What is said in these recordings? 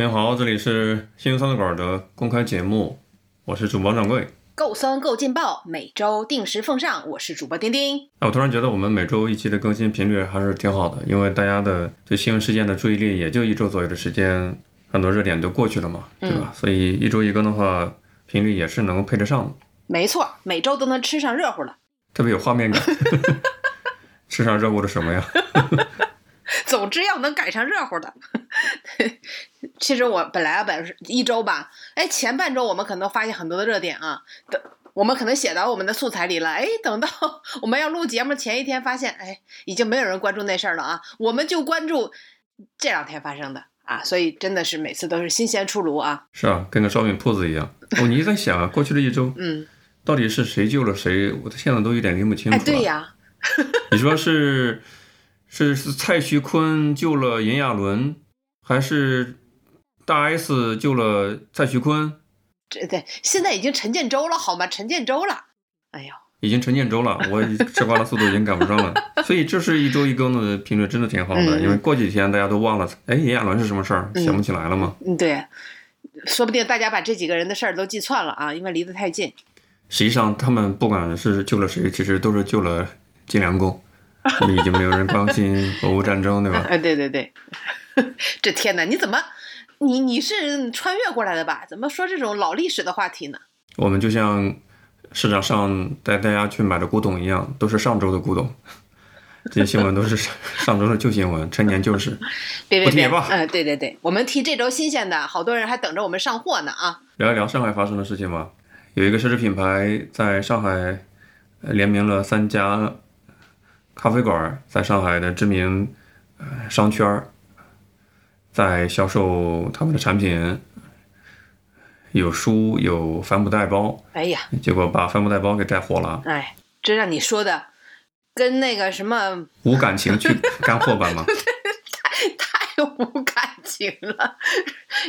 大家好，这里是新三馆的公开节目，我是主播掌柜。够酸够劲爆，每周定时奉上。我是主播丁丁。哎，我突然觉得我们每周一期的更新频率还是挺好的，因为大家的对新闻事件的注意力也就一周左右的时间，很多热点都过去了嘛，对吧？所以一周一更的话，频率也是能够配得上的。没错，每周都能吃上热乎了，特别有画面感。吃上热乎的什么呀？总之要能赶上热乎的。其实我本来啊，本一周吧，哎，前半周我们可能发现很多的热点啊，等我们可能写到我们的素材里了，哎，等到我们要录节目前一天，发现哎，已经没有人关注那事儿了啊，我们就关注这两天发生的啊，所以真的是每次都是新鲜出炉啊。是啊，跟个烧饼铺子一样。哦，你在想啊，过去的一周，嗯，到底是谁救了谁？我现在都有点拎不清楚了。哎，对呀，你说是是是蔡徐坤救了炎亚纶，还是大 S 救了蔡徐坤？这对，现在已经陈建州了，好吗？陈建州了，哎呦，已经陈建州了，我吃瓜的速度已经赶不上了。所以这是一周一更的频率，真的挺好的。嗯因为过几天大家都忘了，哎，炎亚纶是什么事儿，嗯想不起来了吗？嗯，对，说不定大家把这几个人的事儿都记串了啊，因为离得太近。实际上，他们不管是救了谁，其实都是救了金良公。已经没有人关心俄乌战争，对吧？哎，对对对，这天哪，你怎么，你你是穿越过来的吧？怎么说这种老历史的话题呢？我们就像市场上带大家去买的古董一样，都是上周的古董。这些新闻都是上周的旧新闻，陈年旧事。别别别，嗯、对对对，我们提这周新鲜的，好多人还等着我们上货呢啊！聊一聊上海发生的事情吧。有一个奢侈品牌在上海呃联名了三家咖啡馆，在上海的知名呃商圈儿，在销售他们的产品，有书，有帆布袋包，哎呀，结果把帆布袋包给带火了。哎，这让你说的跟那个什么无感情去 干货版吗？太无感情了，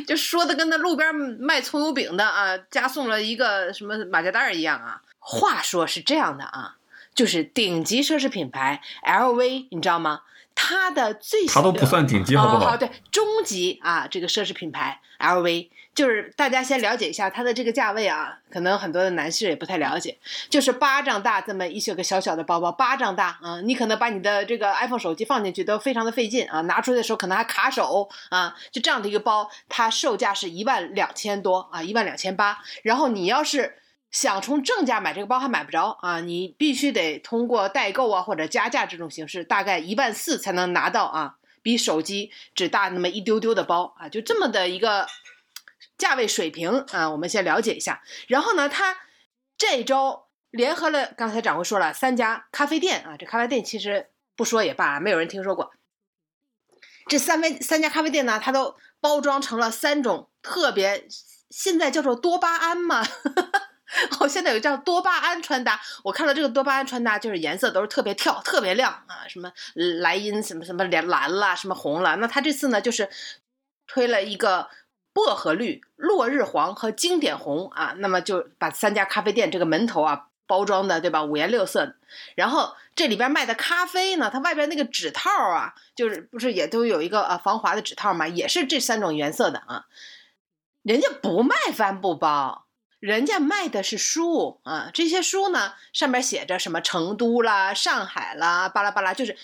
就说的跟那路边卖葱油饼的啊，加送了一个什么马甲袋儿一样啊。话说是这样的啊，就是顶级奢侈品牌 LV，你知道吗？它的最它都不算顶级，好不？好，对，中级啊，这个奢侈品牌 LV，就是大家先了解一下它的这个价位啊，可能很多的男士也不太了解，就是巴掌大这么一小个小小的包包，巴掌大啊，你可能把你的这个 iPhone 手机放进去都非常的费劲啊，拿出来的时候可能还卡手啊，就这样的一个包，它售价是一万两千多啊，一万两千八，然后你要是想从正价买这个包还买不着啊，你必须得通过代购啊或者加价这种形式，大概一万四才能拿到啊，比手机只大那么一丢丢的包啊，就这么的一个价位水平啊，我们先了解一下。然后呢，它这周联合了刚才掌柜说了三家咖啡店啊，这咖啡店其实不说也罢，没有人听说过。这三位三家咖啡店呢，它都包装成了三种特别，现在叫做多巴胺嘛。哦，现在有叫多巴胺穿搭，我看到这个多巴胺穿搭，就是颜色都是特别跳、特别亮啊，什么莱茵什么什么蓝蓝啦，什么红了。那它这次呢，就是推了一个薄荷绿、落日黄和经典红啊，那么就把三家咖啡店这个门头啊包装的对吧，五颜六色。然后这里边卖的咖啡呢，它外边那个纸套啊，就是不是也都有一个呃防滑的纸套嘛，也是这三种颜色的啊。人家不卖帆布包。人家卖的是书啊，这些书呢上面写着什么成都啦、上海啦、巴拉巴拉，就是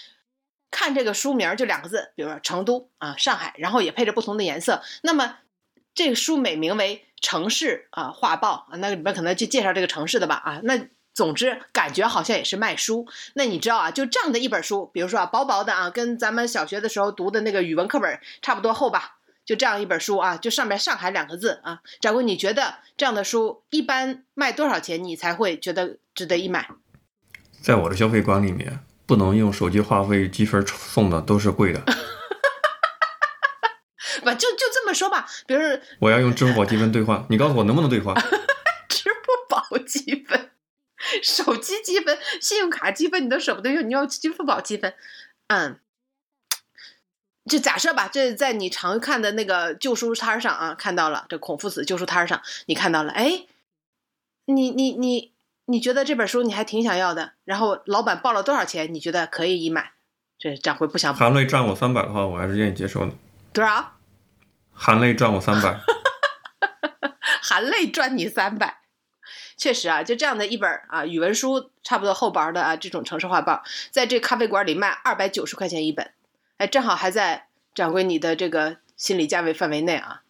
看这个书名就两个字，比如说成都啊、上海，然后也配着不同的颜色。那么这个书美名为《城市啊画报》啊，那里面可能就介绍这个城市的吧啊。那总之感觉好像也是卖书。那你知道啊，就这样的一本书，比如说啊薄薄的啊，跟咱们小学的时候读的那个语文课本差不多厚吧。就这样一本书啊，就上面“上海”两个字啊，掌柜，你觉得这样的书一般卖多少钱，你才会觉得值得一买？在我的消费观里面，不能用手机话费积分送的都是贵的。不，就就这么说吧，比如说我要用支付宝积分兑换，你告诉我能不能兑换？支付宝积分、手机积分、信用卡积分，你都舍不得用，你要支付宝积分，嗯。就假设吧，这在你常看的那个旧书摊儿上啊，看到了这孔夫子旧书摊儿上，你看到了，哎，你你你你觉得这本书你还挺想要的，然后老板报了多少钱，你觉得可以一买？这展会不想含泪赚我三百的话，我还是愿意接受的。多少？含泪赚我三百。含泪赚你三百。确实啊，就这样的一本啊语文书，差不多厚薄的啊这种城市画报，在这咖啡馆里卖二百九十块钱一本，哎，正好还在掌柜你的这个心理价位范围内啊。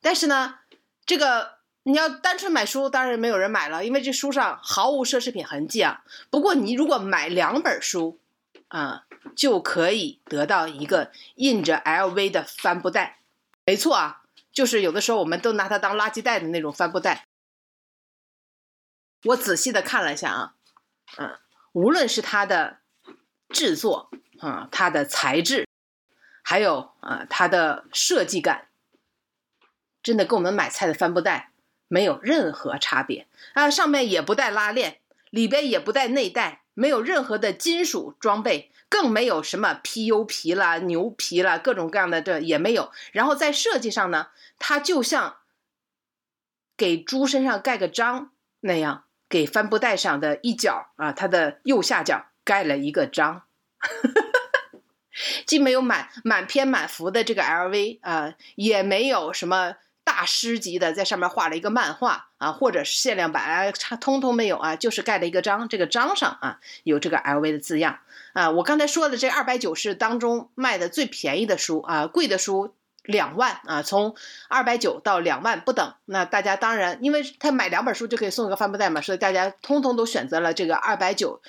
但是呢，这个你要单纯买书，当然没有人买了，因为这书上毫无奢侈品痕迹啊。不过你如果买两本书，啊，就可以得到一个印着 LV 的帆布袋。没错啊，就是有的时候我们都拿它当垃圾袋的那种帆布袋。我仔细的看了一下啊，嗯，无论是它的制作啊，它的材质，还有啊它的设计感，真的跟我们买菜的帆布袋没有任何差别啊。上面也不带拉链，里边也不带内袋，没有任何的金属装备，更没有什么 PU 皮啦、牛皮啦，各种各样的这也没有。然后在设计上呢，它就像给猪身上盖个章那样。给帆布袋上的一角啊，它的右下角盖了一个章，哈哈哈既没有满满篇满幅的这个 LV 啊，也没有什么大师级的在上面画了一个漫画啊，或者是限量版啊，通通没有啊，就是盖了一个章，这个章上啊有这个 LV 的字样啊。我刚才说的这二百九是当中卖的最便宜的书啊，贵的书。两万啊，从二百九到两万不等。那大家当然，因为他买两本书就可以送一个帆布袋嘛，所以大家通通都选择了这个二百九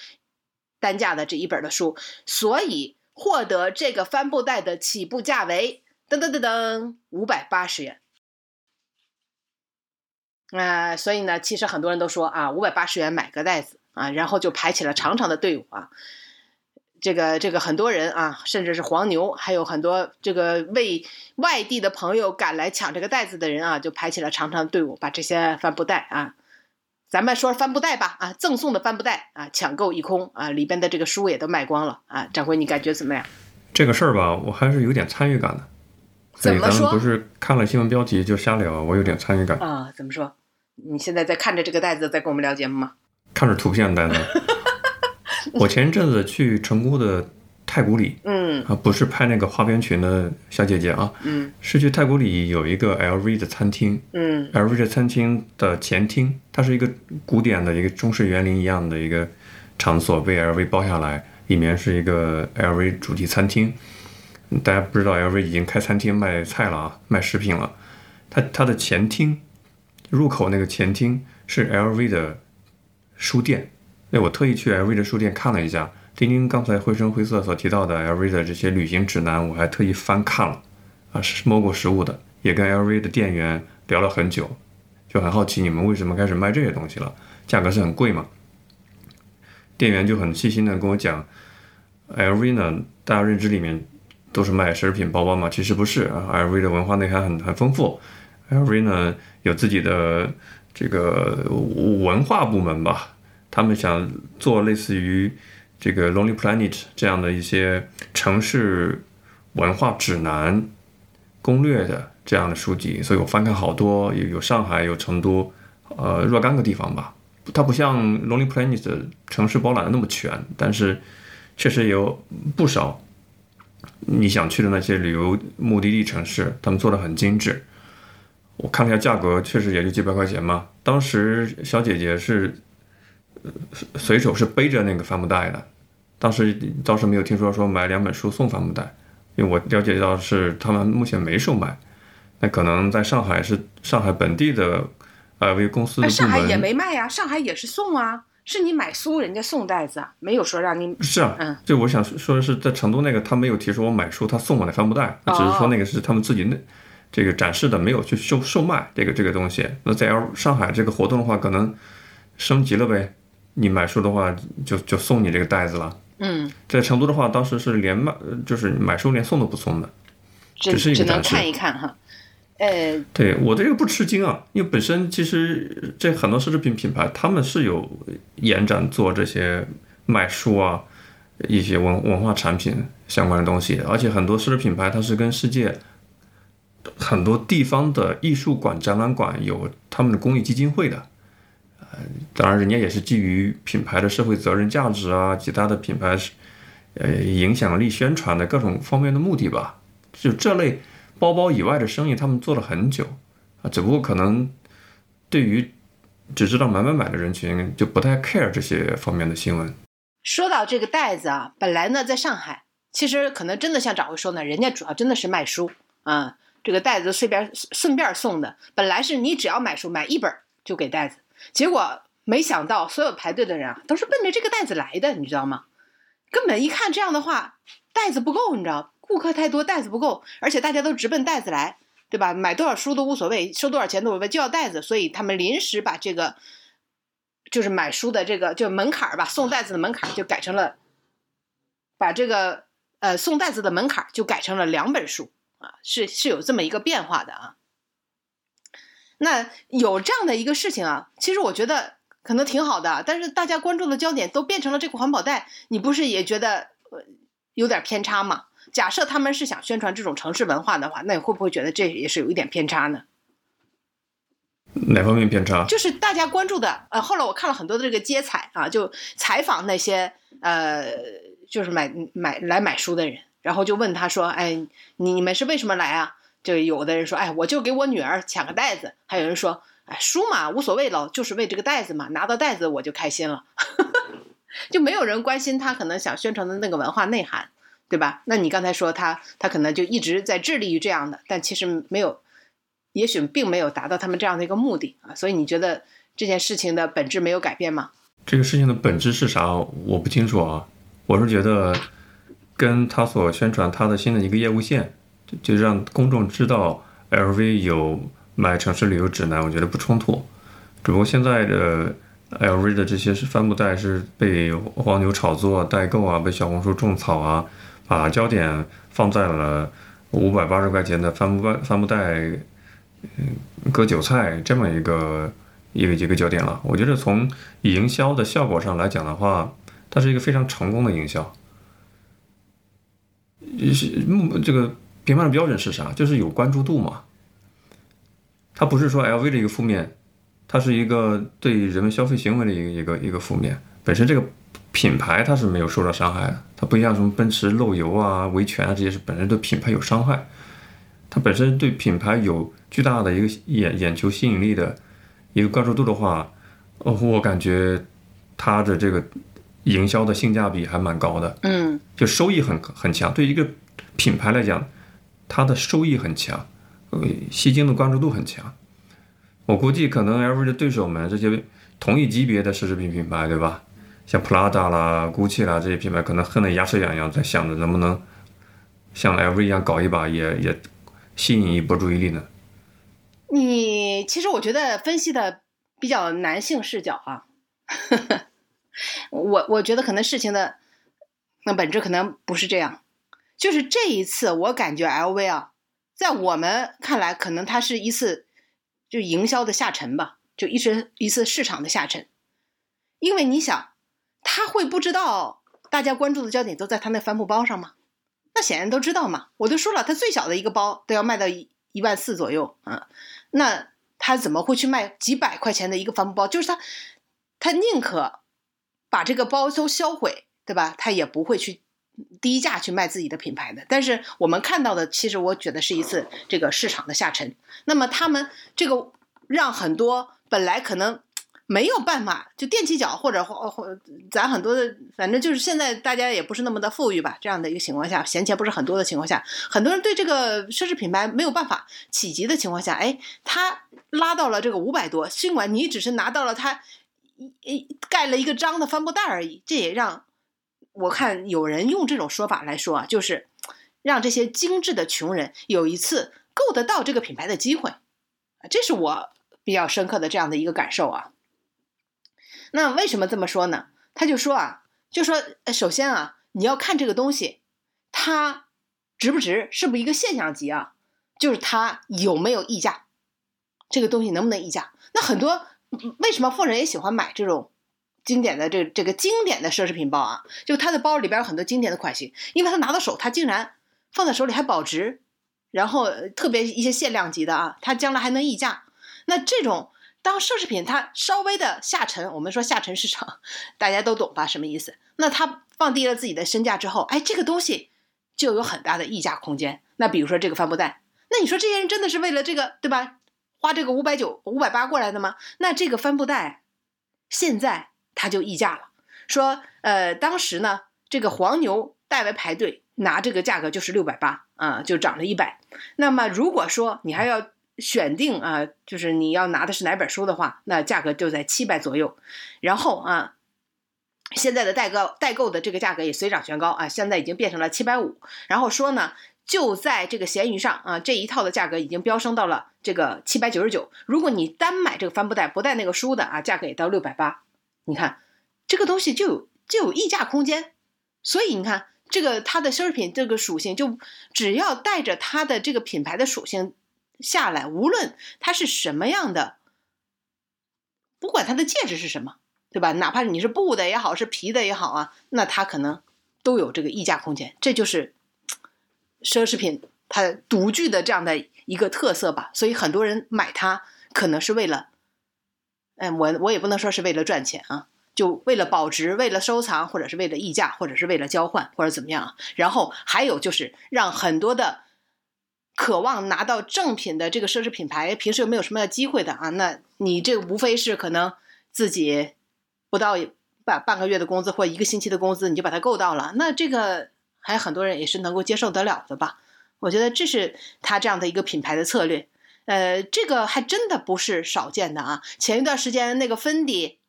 单价的这一本的书。所以获得这个帆布袋的起步价为噔噔噔噔五百八十元。啊，所以呢，其实很多人都说啊，五百八十元买个袋子啊，然后就排起了长长的队伍啊。这个这个很多人啊，甚至是黄牛，还有很多这个为外地的朋友赶来抢这个袋子的人啊，就排起了长长的队伍，把这些帆布袋啊，咱们说帆布袋吧啊，赠送的帆布袋啊，抢购一空啊，里边的这个书也都卖光了啊。掌柜，你感觉怎么样？这个事儿吧，我还是有点参与感的。怎么说？不是看了新闻标题就瞎聊，我有点参与感啊。怎么说？你现在在看着这个袋子在跟我们聊节目吗？看着图片袋子。我前一阵子去成都的太古里，嗯啊，不是拍那个花边裙的小姐姐啊，嗯，是去太古里有一个 LV 的餐厅，嗯，LV 的餐厅的前厅，它是一个古典的一个中式园林一样的一个场所，被 LV 包下来，里面是一个 LV 主题餐厅。大家不知道 LV 已经开餐厅卖菜了啊，卖食品了。它它的前厅入口那个前厅是 LV 的书店。那我特意去 LV 的书店看了一下，丁丁刚才绘声绘色所提到的 LV 的这些旅行指南，我还特意翻看了，啊，是摸过实物的，也跟 LV 的店员聊了很久，就很好奇你们为什么开始卖这些东西了，价格是很贵吗？店员就很细心的跟我讲，LV 呢，大家认知里面都是卖奢侈品包包嘛，其实不是啊，LV 的文化内涵很很丰富，LV 呢有自己的这个文化部门吧。他们想做类似于这个 Lonely Planet 这样的一些城市文化指南攻略的这样的书籍，所以我翻看好多，有有上海，有成都，呃，若干个地方吧。它不像 Lonely Planet 的城市包揽的那么全，但是确实有不少你想去的那些旅游目的地城市，他们做的很精致。我看了一下价格，确实也就几百块钱嘛。当时小姐姐是。随手是背着那个帆布袋的，当时倒是没有听说说买两本书送帆布袋，因为我了解到是他们目前没售卖，那可能在上海是上海本地的呃为公司的上海也没卖呀，上海也是送啊，是你买书人家送袋子，没有说让你是啊，嗯，就我想说的是在成都那个他没有提出我买书他送我那帆布袋，只是说那个是他们自己那这个展示的，没有去售售卖这个这个东西。那在上海这个活动的话，可能升级了呗。你买书的话，就就送你这个袋子了。嗯，在成都的话，当时是连卖，就是买书连送都不送的，只是一个展示。看一看哈，呃，对我这个不吃惊啊，因为本身其实这很多奢侈品品牌他们是有延展做这些卖书啊，一些文文化产品相关的东西，而且很多奢侈品牌它是跟世界很多地方的艺术馆、展览馆有他们的公益基金会的。当然，人家也是基于品牌的社会责任价值啊，其他的品牌是，呃，影响力宣传的各种方面的目的吧。就这类包包以外的生意他们做了很久啊，只不过可能对于只知道买买买的人群就不太 care 这些方面的新闻。说到这个袋子啊，本来呢在上海，其实可能真的像掌柜说呢，人家主要真的是卖书啊，这个袋子顺便顺便送的，本来是你只要买书买一本就给袋子，结果没想到所有排队的人啊都是奔着这个袋子来的，你知道吗？根本一看这样的话，袋子不够，你知道，顾客太多，袋子不够，而且大家都直奔袋子来，对吧？买多少书都无所谓，收多少钱都无所谓，就要袋子，所以他们临时把这个。就是买书的这个就门槛儿吧，送袋子的门槛就改成了，把这个呃送袋子的门槛就改成了两本书啊，是是有这么一个变化的啊。那有这样的一个事情啊，其实我觉得可能挺好的，但是大家关注的焦点都变成了这个环保袋，你不是也觉得有点偏差吗？假设他们是想宣传这种城市文化的话，那你会不会觉得这也是有一点偏差呢？哪方面偏差？就是大家关注的，呃，后来我看了很多的这个街采啊，就采访那些呃，就是买买来买书的人，然后就问他说：“哎，你们是为什么来啊？”就有的人说：“哎，我就给我女儿抢个袋子。”还有人说：“哎，书嘛无所谓了，就是为这个袋子嘛，拿到袋子我就开心了。”就没有人关心他可能想宣传的那个文化内涵，对吧？那你刚才说他他可能就一直在致力于这样的，但其实没有。也许并没有达到他们这样的一个目的啊，所以你觉得这件事情的本质没有改变吗？这个事情的本质是啥？我不清楚啊。我是觉得，跟他所宣传他的新的一个业务线，就让公众知道 LV 有买城市旅游指南，我觉得不冲突。只不过现在的 LV 的这些是帆布袋是被黄牛炒作代购啊，被小红书种草啊，把焦点放在了五百八十块钱的帆布帆帆布袋。嗯，割韭菜这么一个一个一个焦点了。我觉得从营销的效果上来讲的话，它是一个非常成功的营销。是目这个评判的标准是啥？就是有关注度嘛。它不是说 LV 的一个负面，它是一个对人们消费行为的一个一个一个负面。本身这个品牌它是没有受到伤害的，它不像什么奔驰漏油啊、维权啊这些是本身对品牌有伤害。它本身对品牌有巨大的一个眼眼球吸引力的一个关注度的话，呃，我感觉它的这个营销的性价比还蛮高的，嗯，就收益很很强。对一个品牌来讲，它的收益很强，呃，吸睛的关注度很强。我估计可能 LV 的对手们这些同一级别的奢侈品品牌，对吧？像 Prada 啦、GUCCI 啦这些品牌，可能恨得牙齿痒痒，在想着能不能像 LV 一样搞一把，也也。吸引一波注意力呢？你其实我觉得分析的比较男性视角啊，我我觉得可能事情的那本质可能不是这样，就是这一次我感觉 LV 啊，在我们看来可能它是一次就营销的下沉吧，就一直一次市场的下沉，因为你想他会不知道大家关注的焦点都在他那帆布包上吗？那显然都知道嘛，我都说了，他最小的一个包都要卖到一一万四左右啊，那他怎么会去卖几百块钱的一个帆布包？就是他，他宁可把这个包都销毁，对吧？他也不会去低价去卖自己的品牌的。但是我们看到的，其实我觉得是一次这个市场的下沉。那么他们这个让很多本来可能。没有办法，就踮起脚或者或或咱很多的，反正就是现在大家也不是那么的富裕吧，这样的一个情况下，闲钱不是很多的情况下，很多人对这个奢侈品牌没有办法企及的情况下，哎，他拉到了这个五百多，尽管你只是拿到了他一一盖了一个章的帆布袋而已，这也让我看有人用这种说法来说啊，就是让这些精致的穷人有一次够得到这个品牌的机会，这是我比较深刻的这样的一个感受啊。那为什么这么说呢？他就说啊，就说首先啊，你要看这个东西，它值不值，是不是一个现象级啊？就是它有没有溢价，这个东西能不能溢价？那很多为什么富人也喜欢买这种经典的这这个经典的奢侈品包啊？就他的包里边有很多经典的款型，因为他拿到手，他竟然放在手里还保值，然后特别一些限量级的啊，他将来还能溢价。那这种。当奢侈品它稍微的下沉，我们说下沉市场，大家都懂吧？什么意思？那它放低了自己的身价之后，哎，这个东西就有很大的溢价空间。那比如说这个帆布袋，那你说这些人真的是为了这个对吧？花这个五百九、五百八过来的吗？那这个帆布袋现在它就溢价了，说呃，当时呢这个黄牛代为排队拿这个价格就是六百八啊，就涨了一百。那么如果说你还要选定啊，就是你要拿的是哪本书的话，那价格就在七百左右。然后啊，现在的代购代购的这个价格也水涨船高啊，现在已经变成了七百五。然后说呢，就在这个闲鱼上啊，这一套的价格已经飙升到了这个七百九十九。如果你单买这个帆布袋不带那个书的啊，价格也到六百八。你看这个东西就有就有溢价空间。所以你看这个它的奢侈品这个属性，就只要带着它的这个品牌的属性。下来，无论它是什么样的，不管它的介质是什么，对吧？哪怕你是布的也好，是皮的也好啊，那它可能都有这个溢价空间。这就是奢侈品它独具的这样的一个特色吧。所以很多人买它，可能是为了，哎，我我也不能说是为了赚钱啊，就为了保值，为了收藏，或者是为了溢价，或者是为了交换，或者怎么样。然后还有就是让很多的。渴望拿到正品的这个奢侈品牌，平时又没有什么机会的啊？那你这无非是可能自己不到半半个月的工资或一个星期的工资，你就把它够到了。那这个还有很多人也是能够接受得了的吧？我觉得这是他这样的一个品牌的策略。呃，这个还真的不是少见的啊。前一段时间那个芬迪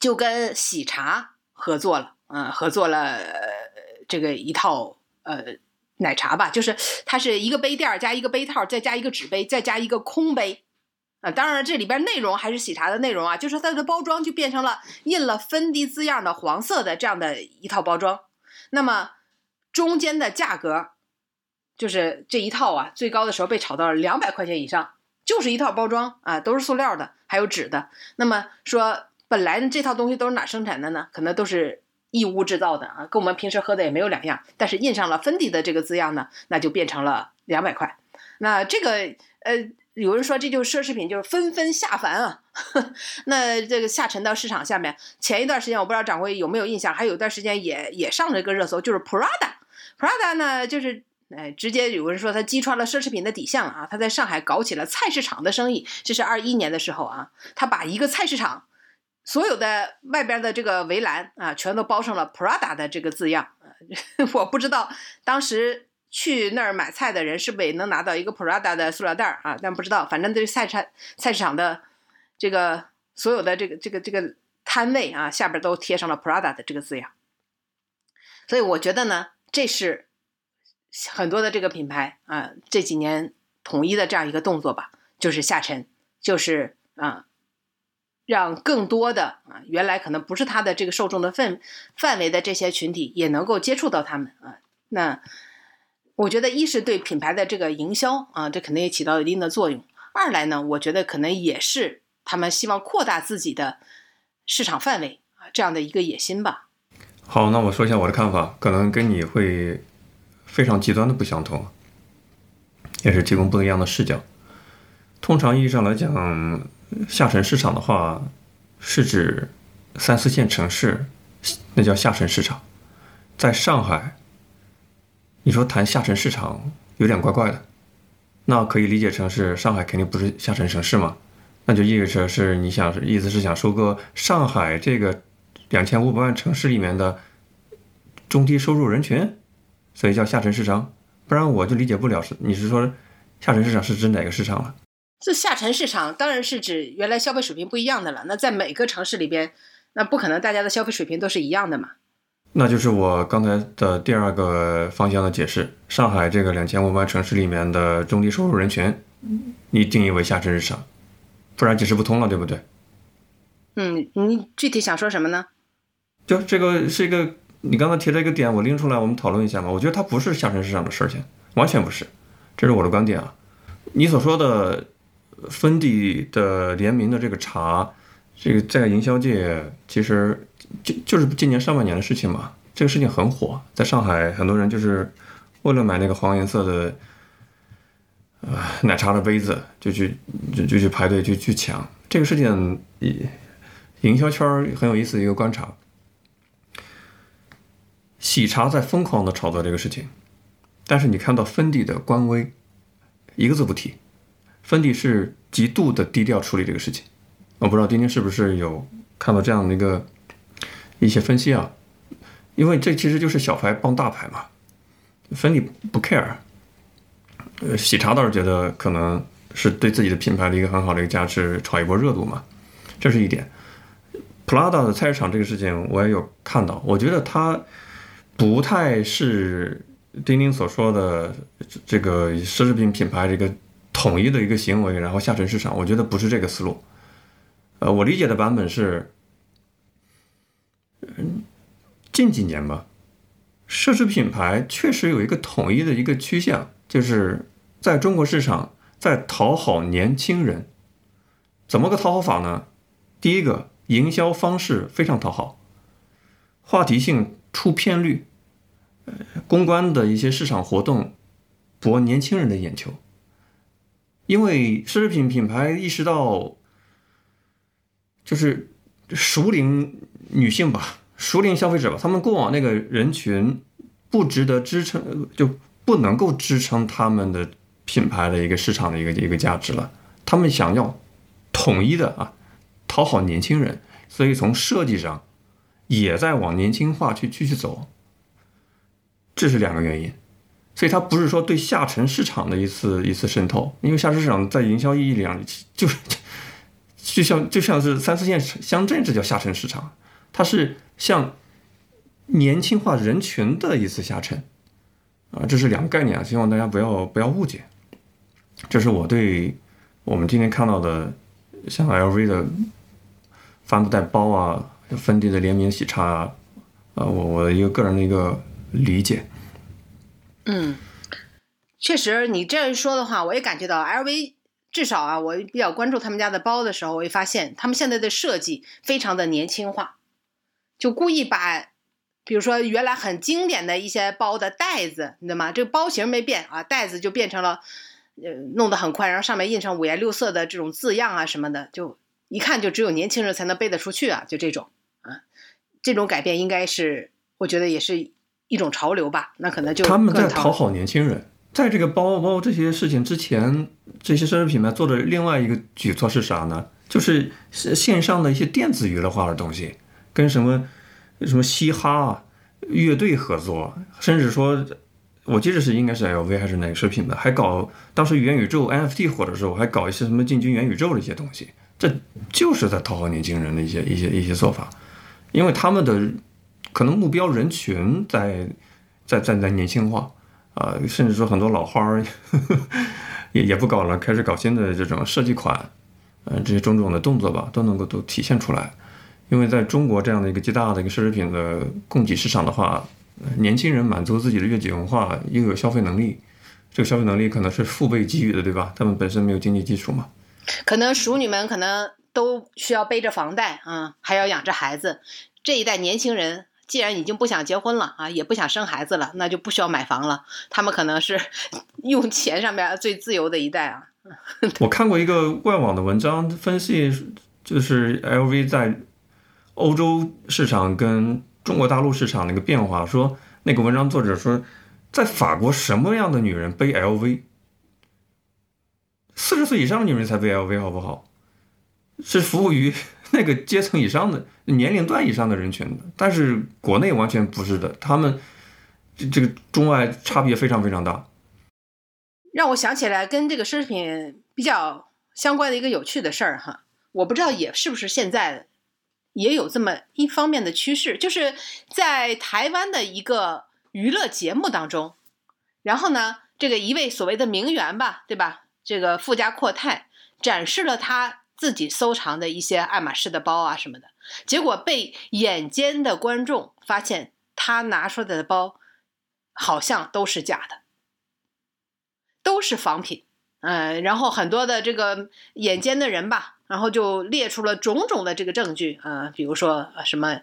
就跟喜茶合作了，嗯，合作了这个一套呃。奶茶吧，就是它是一个杯垫儿加一个杯套，再加一个纸杯，再加一个空杯，啊，当然这里边内容还是喜茶的内容啊，就是它的包装就变成了印了芬迪字样的黄色的这样的一套包装。那么中间的价格，就是这一套啊，最高的时候被炒到了两百块钱以上，就是一套包装啊，都是塑料的，还有纸的。那么说本来呢，这套东西都是哪生产的呢？可能都是。义乌制造的啊，跟我们平时喝的也没有两样，但是印上了芬迪的这个字样呢，那就变成了两百块。那这个呃，有人说这就是奢侈品，就是纷纷下凡啊。那这个下沉到市场下面，前一段时间我不知道掌柜有没有印象，还有一段时间也也上了一个热搜，就是 Prada。Prada 呢，就是哎，直接有人说他击穿了奢侈品的底线了啊。他在上海搞起了菜市场的生意，这是二一年的时候啊，他把一个菜市场。所有的外边的这个围栏啊，全都包上了 Prada 的这个字样。我不知道当时去那儿买菜的人是不是也能拿到一个 Prada 的塑料袋啊？但不知道，反正这菜菜菜市场的这个所有的这个这个这个摊位啊，下边都贴上了 Prada 的这个字样。所以我觉得呢，这是很多的这个品牌啊这几年统一的这样一个动作吧，就是下沉，就是啊。让更多的啊，原来可能不是他的这个受众的范范围的这些群体也能够接触到他们啊。那我觉得一是对品牌的这个营销啊，这肯定也起到一定的作用。二来呢，我觉得可能也是他们希望扩大自己的市场范围啊这样的一个野心吧。好，那我说一下我的看法，可能跟你会非常极端的不相同，也是提供不一样的视角。通常意义上来讲。下沉市场的话，是指三四线城市，那叫下沉市场。在上海，你说谈下沉市场有点怪怪的，那可以理解成是上海肯定不是下沉城市嘛？那就意味着是你想意思是想收割上海这个两千五百万城市里面的中低收入人群，所以叫下沉市场。不然我就理解不了是你是说下沉市场是指哪个市场了？这下沉市场当然是指原来消费水平不一样的了。那在每个城市里边，那不可能大家的消费水平都是一样的嘛？那就是我刚才的第二个方向的解释：上海这个两千五百万城市里面的中低收入人群，你定义为下沉市场，不然解释不通了，对不对？嗯，你具体想说什么呢？就这个是一个你刚才提了一个点，我拎出来，我们讨论一下嘛。我觉得它不是下沉市场的事情，完全不是，这是我的观点啊。你所说的。芬迪的联名的这个茶，这个在营销界其实就就是今年上半年的事情嘛。这个事情很火，在上海很多人就是为了买那个黄颜色的呃奶茶的杯子，就去就就去排队就去抢。这个事情，营销圈很有意思一个观察。喜茶在疯狂的炒作这个事情，但是你看到芬迪的官微，一个字不提。芬迪是极度的低调处理这个事情。我不知道丁丁是不是有看到这样的一个一些分析啊？因为这其实就是小牌帮大牌嘛。芬迪不 care，呃，喜茶倒是觉得可能是对自己的品牌的一个很好的一个价值，炒一波热度嘛，这是一点。Prada 的菜市场这个事情我也有看到，我觉得它不太是丁丁所说的这个奢侈品品牌这个统一的一个行为，然后下沉市场，我觉得不是这个思路。呃，我理解的版本是，嗯，近几年吧，奢侈品牌确实有一个统一的一个趋向，就是在中国市场在讨好年轻人。怎么个讨好法呢？第一个。营销方式非常讨好，话题性出片率，呃，公关的一些市场活动博年轻人的眼球。因为奢侈品品牌意识到，就是熟龄女性吧，熟龄消费者吧，他们过往那个人群不值得支撑，就不能够支撑他们的品牌的一个市场的一个一个价值了。他们想要统一的啊。讨好年轻人，所以从设计上也在往年轻化去继续走，这是两个原因。所以它不是说对下沉市场的一次一次渗透，因为下沉市场在营销意义里啊就是就像就像是三四线乡镇，这叫下沉市场，它是向年轻化人群的一次下沉啊，这是两个概念啊，希望大家不要不要误解。这是我对我们今天看到的像 LV 的。帆布袋包啊，芬迪的联名喜茶啊，我我一个个人的一个理解。嗯，确实，你这样一说的话，我也感觉到 LV 至少啊，我比较关注他们家的包的时候，我会发现他们现在的设计非常的年轻化，就故意把，比如说原来很经典的一些包的袋子，你知道吗？这个包型没变啊，袋子就变成了，呃，弄得很宽，然后上面印上五颜六色的这种字样啊什么的，就。一看就只有年轻人才能背得出去啊！就这种，这种改变应该是，我觉得也是一种潮流吧。那可能就他们在讨好年轻人，在这个包包这些事情之前，这些奢侈品牌做的另外一个举措是啥呢？就是线上的一些电子娱乐化的东西，跟什么什么嘻哈乐队合作，甚至说，我记得是应该是 LV 还是哪个奢侈品牌，还搞当时元宇宙 NFT 火的时候，还搞一些什么进军元宇宙的一些东西。这就是在讨好年轻人的一些一些一些做法，因为他们的可能目标人群在在在在年轻化啊，甚至说很多老花儿 也也不搞了，开始搞新的这种设计款，呃，这些种种的动作吧，都能够都体现出来。因为在中国这样的一个极大的一个奢侈品的供给市场的话，年轻人满足自己的悦己文化，又有消费能力，这个消费能力可能是父辈给予的，对吧？他们本身没有经济基础嘛。可能熟女们可能都需要背着房贷啊，还要养着孩子。这一代年轻人既然已经不想结婚了啊，也不想生孩子了，那就不需要买房了。他们可能是 用钱上面最自由的一代啊。我看过一个外网的文章分析，就是 LV 在欧洲市场跟中国大陆市场的一个变化。说那个文章作者说，在法国什么样的女人背 LV？四十岁以上的女人才背 LV 好不好？是服务于 那个阶层以上的年龄段以上的人群的，但是国内完全不是的，他们这这个中外差别非常非常大。让我想起来跟这个奢侈品比较相关的一个有趣的事儿哈，我不知道也是不是现在也有这么一方面的趋势，就是在台湾的一个娱乐节目当中，然后呢，这个一位所谓的名媛吧，对吧？这个富家阔太展示了他自己收藏的一些爱马仕的包啊什么的，结果被眼尖的观众发现，他拿出来的包好像都是假的，都是仿品。嗯，然后很多的这个眼尖的人吧，然后就列出了种种的这个证据，呃，比如说什么，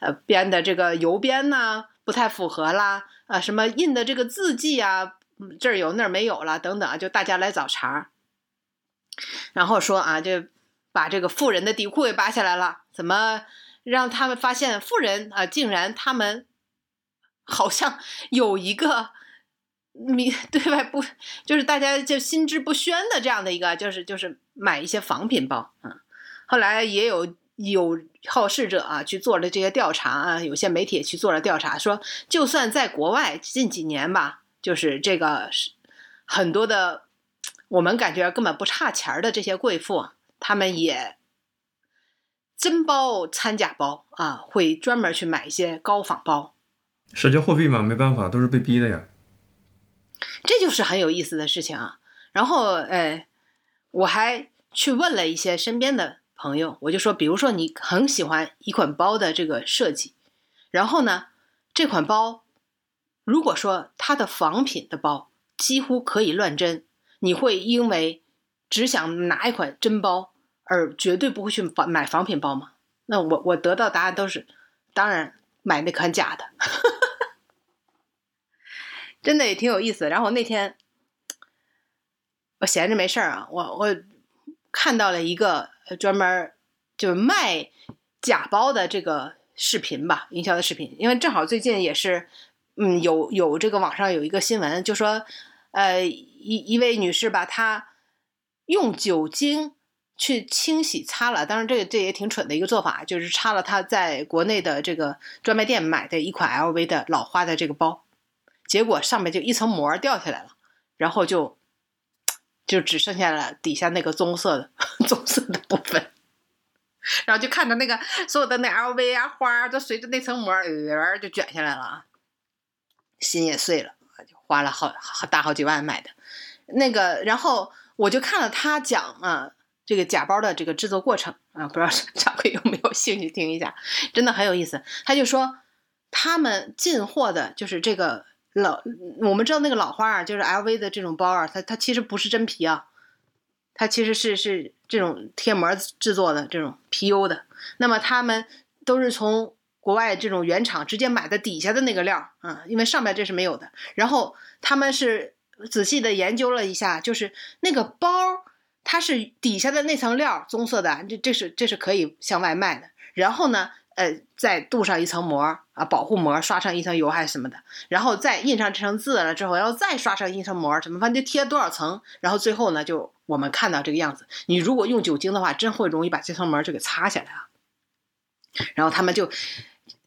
呃，编的这个邮编呐不太符合啦，啊，什么印的这个字迹啊。这儿有那儿没有了，等等啊，就大家来找茬然后说啊，就把这个富人的底裤给扒下来了，怎么让他们发现富人啊，竟然他们好像有一个明对外不就是大家就心知不宣的这样的一个，就是就是买一些仿品包啊。后来也有有好事者啊去做了这些调查啊，有些媒体也去做了调查，说就算在国外近几年吧，就是这个很多的我们感觉根本不差钱的这些贵妇，他们也真包掺假包啊，会专门去买一些高仿包。社交货币嘛，没办法，都是被逼的呀。这就是很有意思的事情啊。然后，呃，我还去问了一些身边的朋友，我就说，比如说你很喜欢一款包的这个设计，然后呢，这款包如果说它的仿品的包几乎可以乱真，你会因为只想拿一款真包而绝对不会去仿买仿品包吗？那我我得到答案都是，当然买那款假的。真的也挺有意思。然后那天我闲着没事儿啊，我我看到了一个专门就是卖假包的这个视频吧，营销的视频。因为正好最近也是，嗯，有有这个网上有一个新闻，就说呃一一位女士吧，她用酒精去清洗擦了，当然这个这也挺蠢的一个做法，就是擦了他在国内的这个专卖店买的一款 LV 的老花的这个包。结果上面就一层膜掉下来了，然后就就只剩下了底下那个棕色的 棕色的部分，然后就看着那个所有的那 LV 啊花儿都随着那层膜儿就卷下来了啊，心也碎了，就花了好好大好几万买的那个，然后我就看了他讲啊这个假包的这个制作过程啊，不知道 掌柜有没有兴趣听一下，真的很有意思。他就说他们进货的就是这个。老，我们知道那个老花啊，就是 LV 的这种包啊，它它其实不是真皮啊，它其实是是这种贴膜制作的这种 PU 的。那么他们都是从国外这种原厂直接买的底下的那个料啊，因为上面这是没有的。然后他们是仔细的研究了一下，就是那个包它是底下的那层料棕色的，这这是这是可以向外卖的。然后呢？呃，再镀上一层膜啊，保护膜，刷上一层油还是什么的，然后再印上这层字了之后，然后再刷上一层膜，什么反正就贴多少层，然后最后呢，就我们看到这个样子。你如果用酒精的话，真会容易把这层膜就给擦下来啊。然后他们就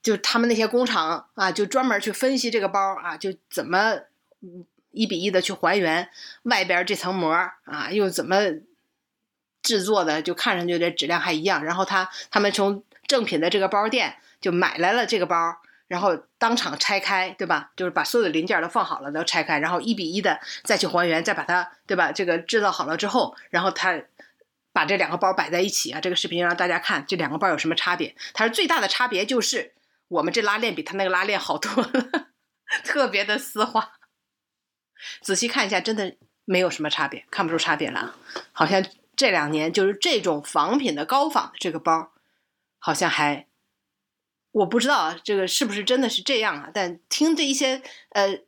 就他们那些工厂啊，就专门去分析这个包啊，就怎么一比一的去还原外边这层膜啊，又怎么制作的，就看上去这质量还一样。然后他他们从正品的这个包店就买来了这个包，然后当场拆开，对吧？就是把所有的零件都放好了，都拆开，然后一比一的再去还原，再把它，对吧？这个制造好了之后，然后他把这两个包摆在一起啊。这个视频让大家看这两个包有什么差别。他说最大的差别就是我们这拉链比他那个拉链好多了，特别的丝滑。仔细看一下，真的没有什么差别，看不出差别了。好像这两年就是这种仿品的高仿的这个包。好像还，我不知道啊，这个是不是真的是这样啊？但听这一些呃，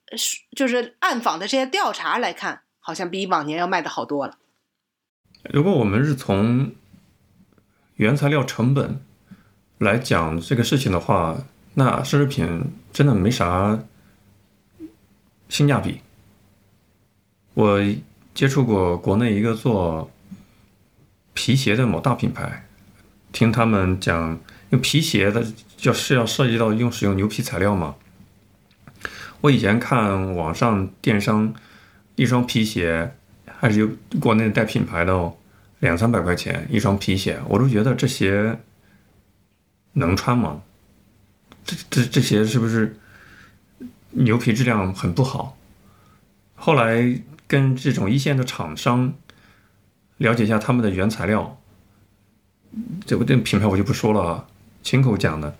就是暗访的这些调查来看，好像比往年要卖的好多了。如果我们是从原材料成本来讲这个事情的话，那奢侈品真的没啥性价比。我接触过国内一个做皮鞋的某大品牌。听他们讲，用皮鞋的就是要涉及到用使用牛皮材料嘛。我以前看网上电商，一双皮鞋还是有国内带品牌的哦，两三百块钱一双皮鞋，我都觉得这鞋能穿吗？这这这鞋是不是牛皮质量很不好？后来跟这种一线的厂商了解一下他们的原材料。这个这品牌我就不说了啊，亲口讲的。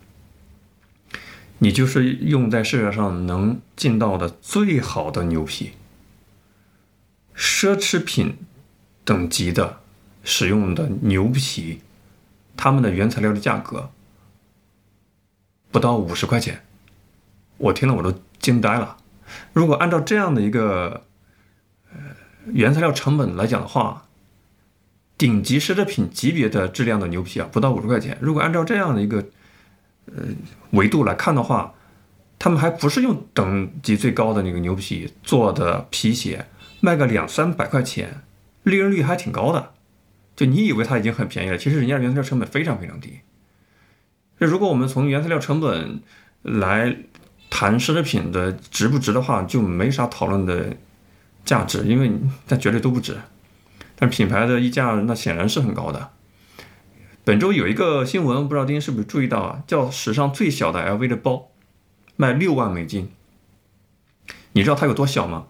你就是用在世界上能进到的最好的牛皮，奢侈品等级的使用的牛皮，他们的原材料的价格不到五十块钱，我听了我都惊呆了。如果按照这样的一个原材料成本来讲的话，顶级奢侈品级别的质量的牛皮啊，不到五十块钱。如果按照这样的一个呃维度来看的话，他们还不是用等级最高的那个牛皮做的皮鞋，卖个两三百块钱，利润率还挺高的。就你以为它已经很便宜了，其实人家原材料成本非常非常低。那如果我们从原材料成本来谈奢侈品的值不值的话，就没啥讨论的价值，因为它绝对都不值。但品牌的溢价那显然是很高的。本周有一个新闻，不知道丁丁是不是注意到啊？叫史上最小的 LV 的包，卖六万美金。你知道它有多小吗？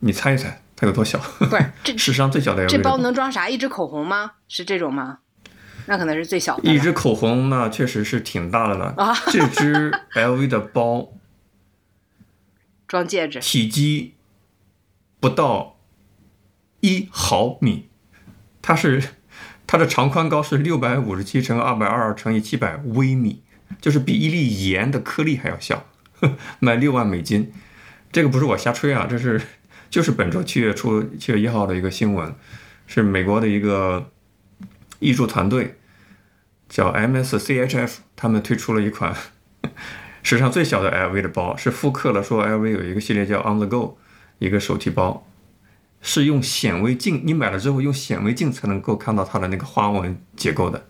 你猜一猜，它有多小？不是这 史上最小的 LV 这包能装啥？一支口红吗？是这种吗？那可能是最小的。一支口红那确实是挺大的了。啊这支 LV 的包 装戒指，体积不到一毫米，它是 它的长宽高是六百五十七乘二百二乘以七百微米，就是比一粒盐的颗粒还要小，卖六万美金。这个不是我瞎吹啊，这是 就是本周七月初七月一号的一个新闻，是美国的一个艺术团队叫 MSCHF，他们推出了一款史上最小的 LV 的包，是复刻了说 LV 有一个系列叫 On the Go 一个手提包，是用显微镜，你买了之后用显微镜才能够看到它的那个花纹结构的，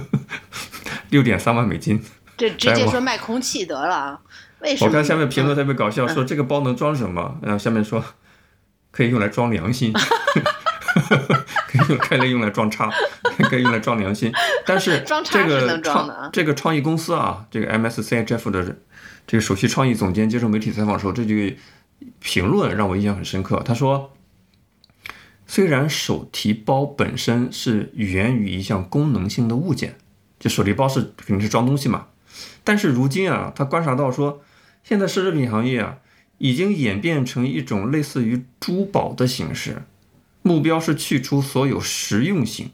六点三万美金。这直接说卖空气得了啊？为什么？我看下面评论嗯特别搞笑，说这个包能装什么？然后下面说可以用来装良心，可以用可以用来装叉，可以用来装良心。但是这个这个创意公司啊，这个 MSCHF 的这个首席创意总监接受媒体采访的时候，这句评论让我印象很深刻。他说。虽然手提包本身是源于一项功能性的物件，就手提包是肯定是装东西嘛，但是如今啊，他观察到说，现在奢侈品行业啊，已经演变成一种类似于珠宝的形式，目标是去除所有实用性，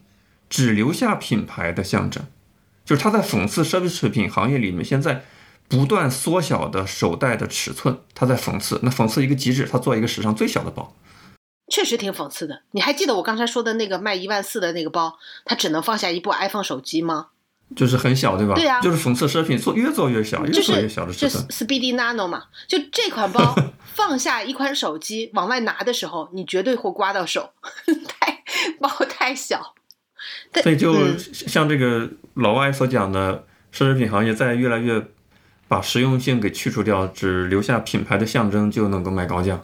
只留下品牌的象征。就是他在讽刺奢侈品行业里面现在不断缩小的手袋的尺寸，他在讽刺。那讽刺一个极致，他做一个史上最小的包。确实挺讽刺的。你还记得我刚才说的那个卖一万四的那个包，它只能放下一部 iPhone 手机吗？就是很小，对吧？对呀就是讽刺奢侈品做越做越小，越做越小的尺就是。Speedy Nano 嘛，就这款包 放下一款手机往外拿的时候，你绝对会刮到手，太包太小。但所以就嗯像这个老外所讲的，奢侈品行业在越来越把实用性给去除掉，只留下品牌的象征，就能够卖高价。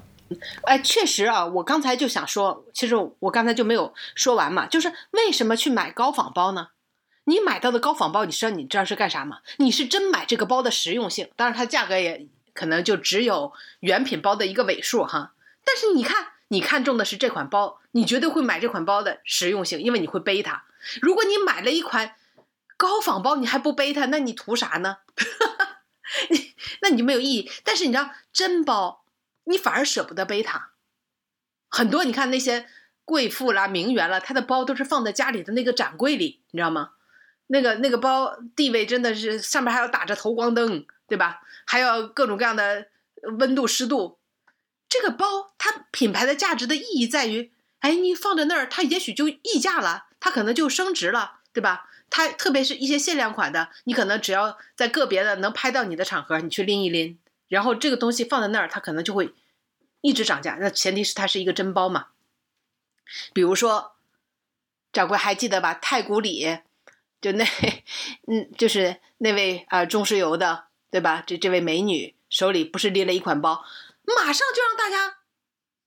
哎，确实啊，我刚才就想说，其实我刚才就没有说完嘛，就是为什么去买高仿包呢？你买到的高仿包，你知道你知道是干啥吗？你是真买这个包的实用性，当然它价格也可能就只有原品包的一个尾数哈。但是你看，你看中的是这款包，你绝对会买这款包的实用性，因为你会背它。如果你买了一款高仿包，你还不背它，那你图啥呢？你那你就没有意义。但是你知道，真包你反而舍不得背它。很多你看那些贵妇啦、名媛啦，她的包都是放在家里的那个展柜里，你知道吗？那个那个包地位真的是上面还要打着头光灯，对吧？还要各种各样的温度、湿度。这个包它品牌的价值的意义在于，哎，你放在那儿，它也许就溢价了，它可能就升值了，对吧？它特别是一些限量款的，你可能只要在个别的能拍到你的场合，你去拎一拎，然后这个东西放在那儿，它可能就会一直涨价。那前提是它是一个真包嘛。比如说，掌柜还记得吧？太古里，就那，嗯，就是那位啊、中石油的，对吧？这这位美女手里不是拎了一款包，马上就让大家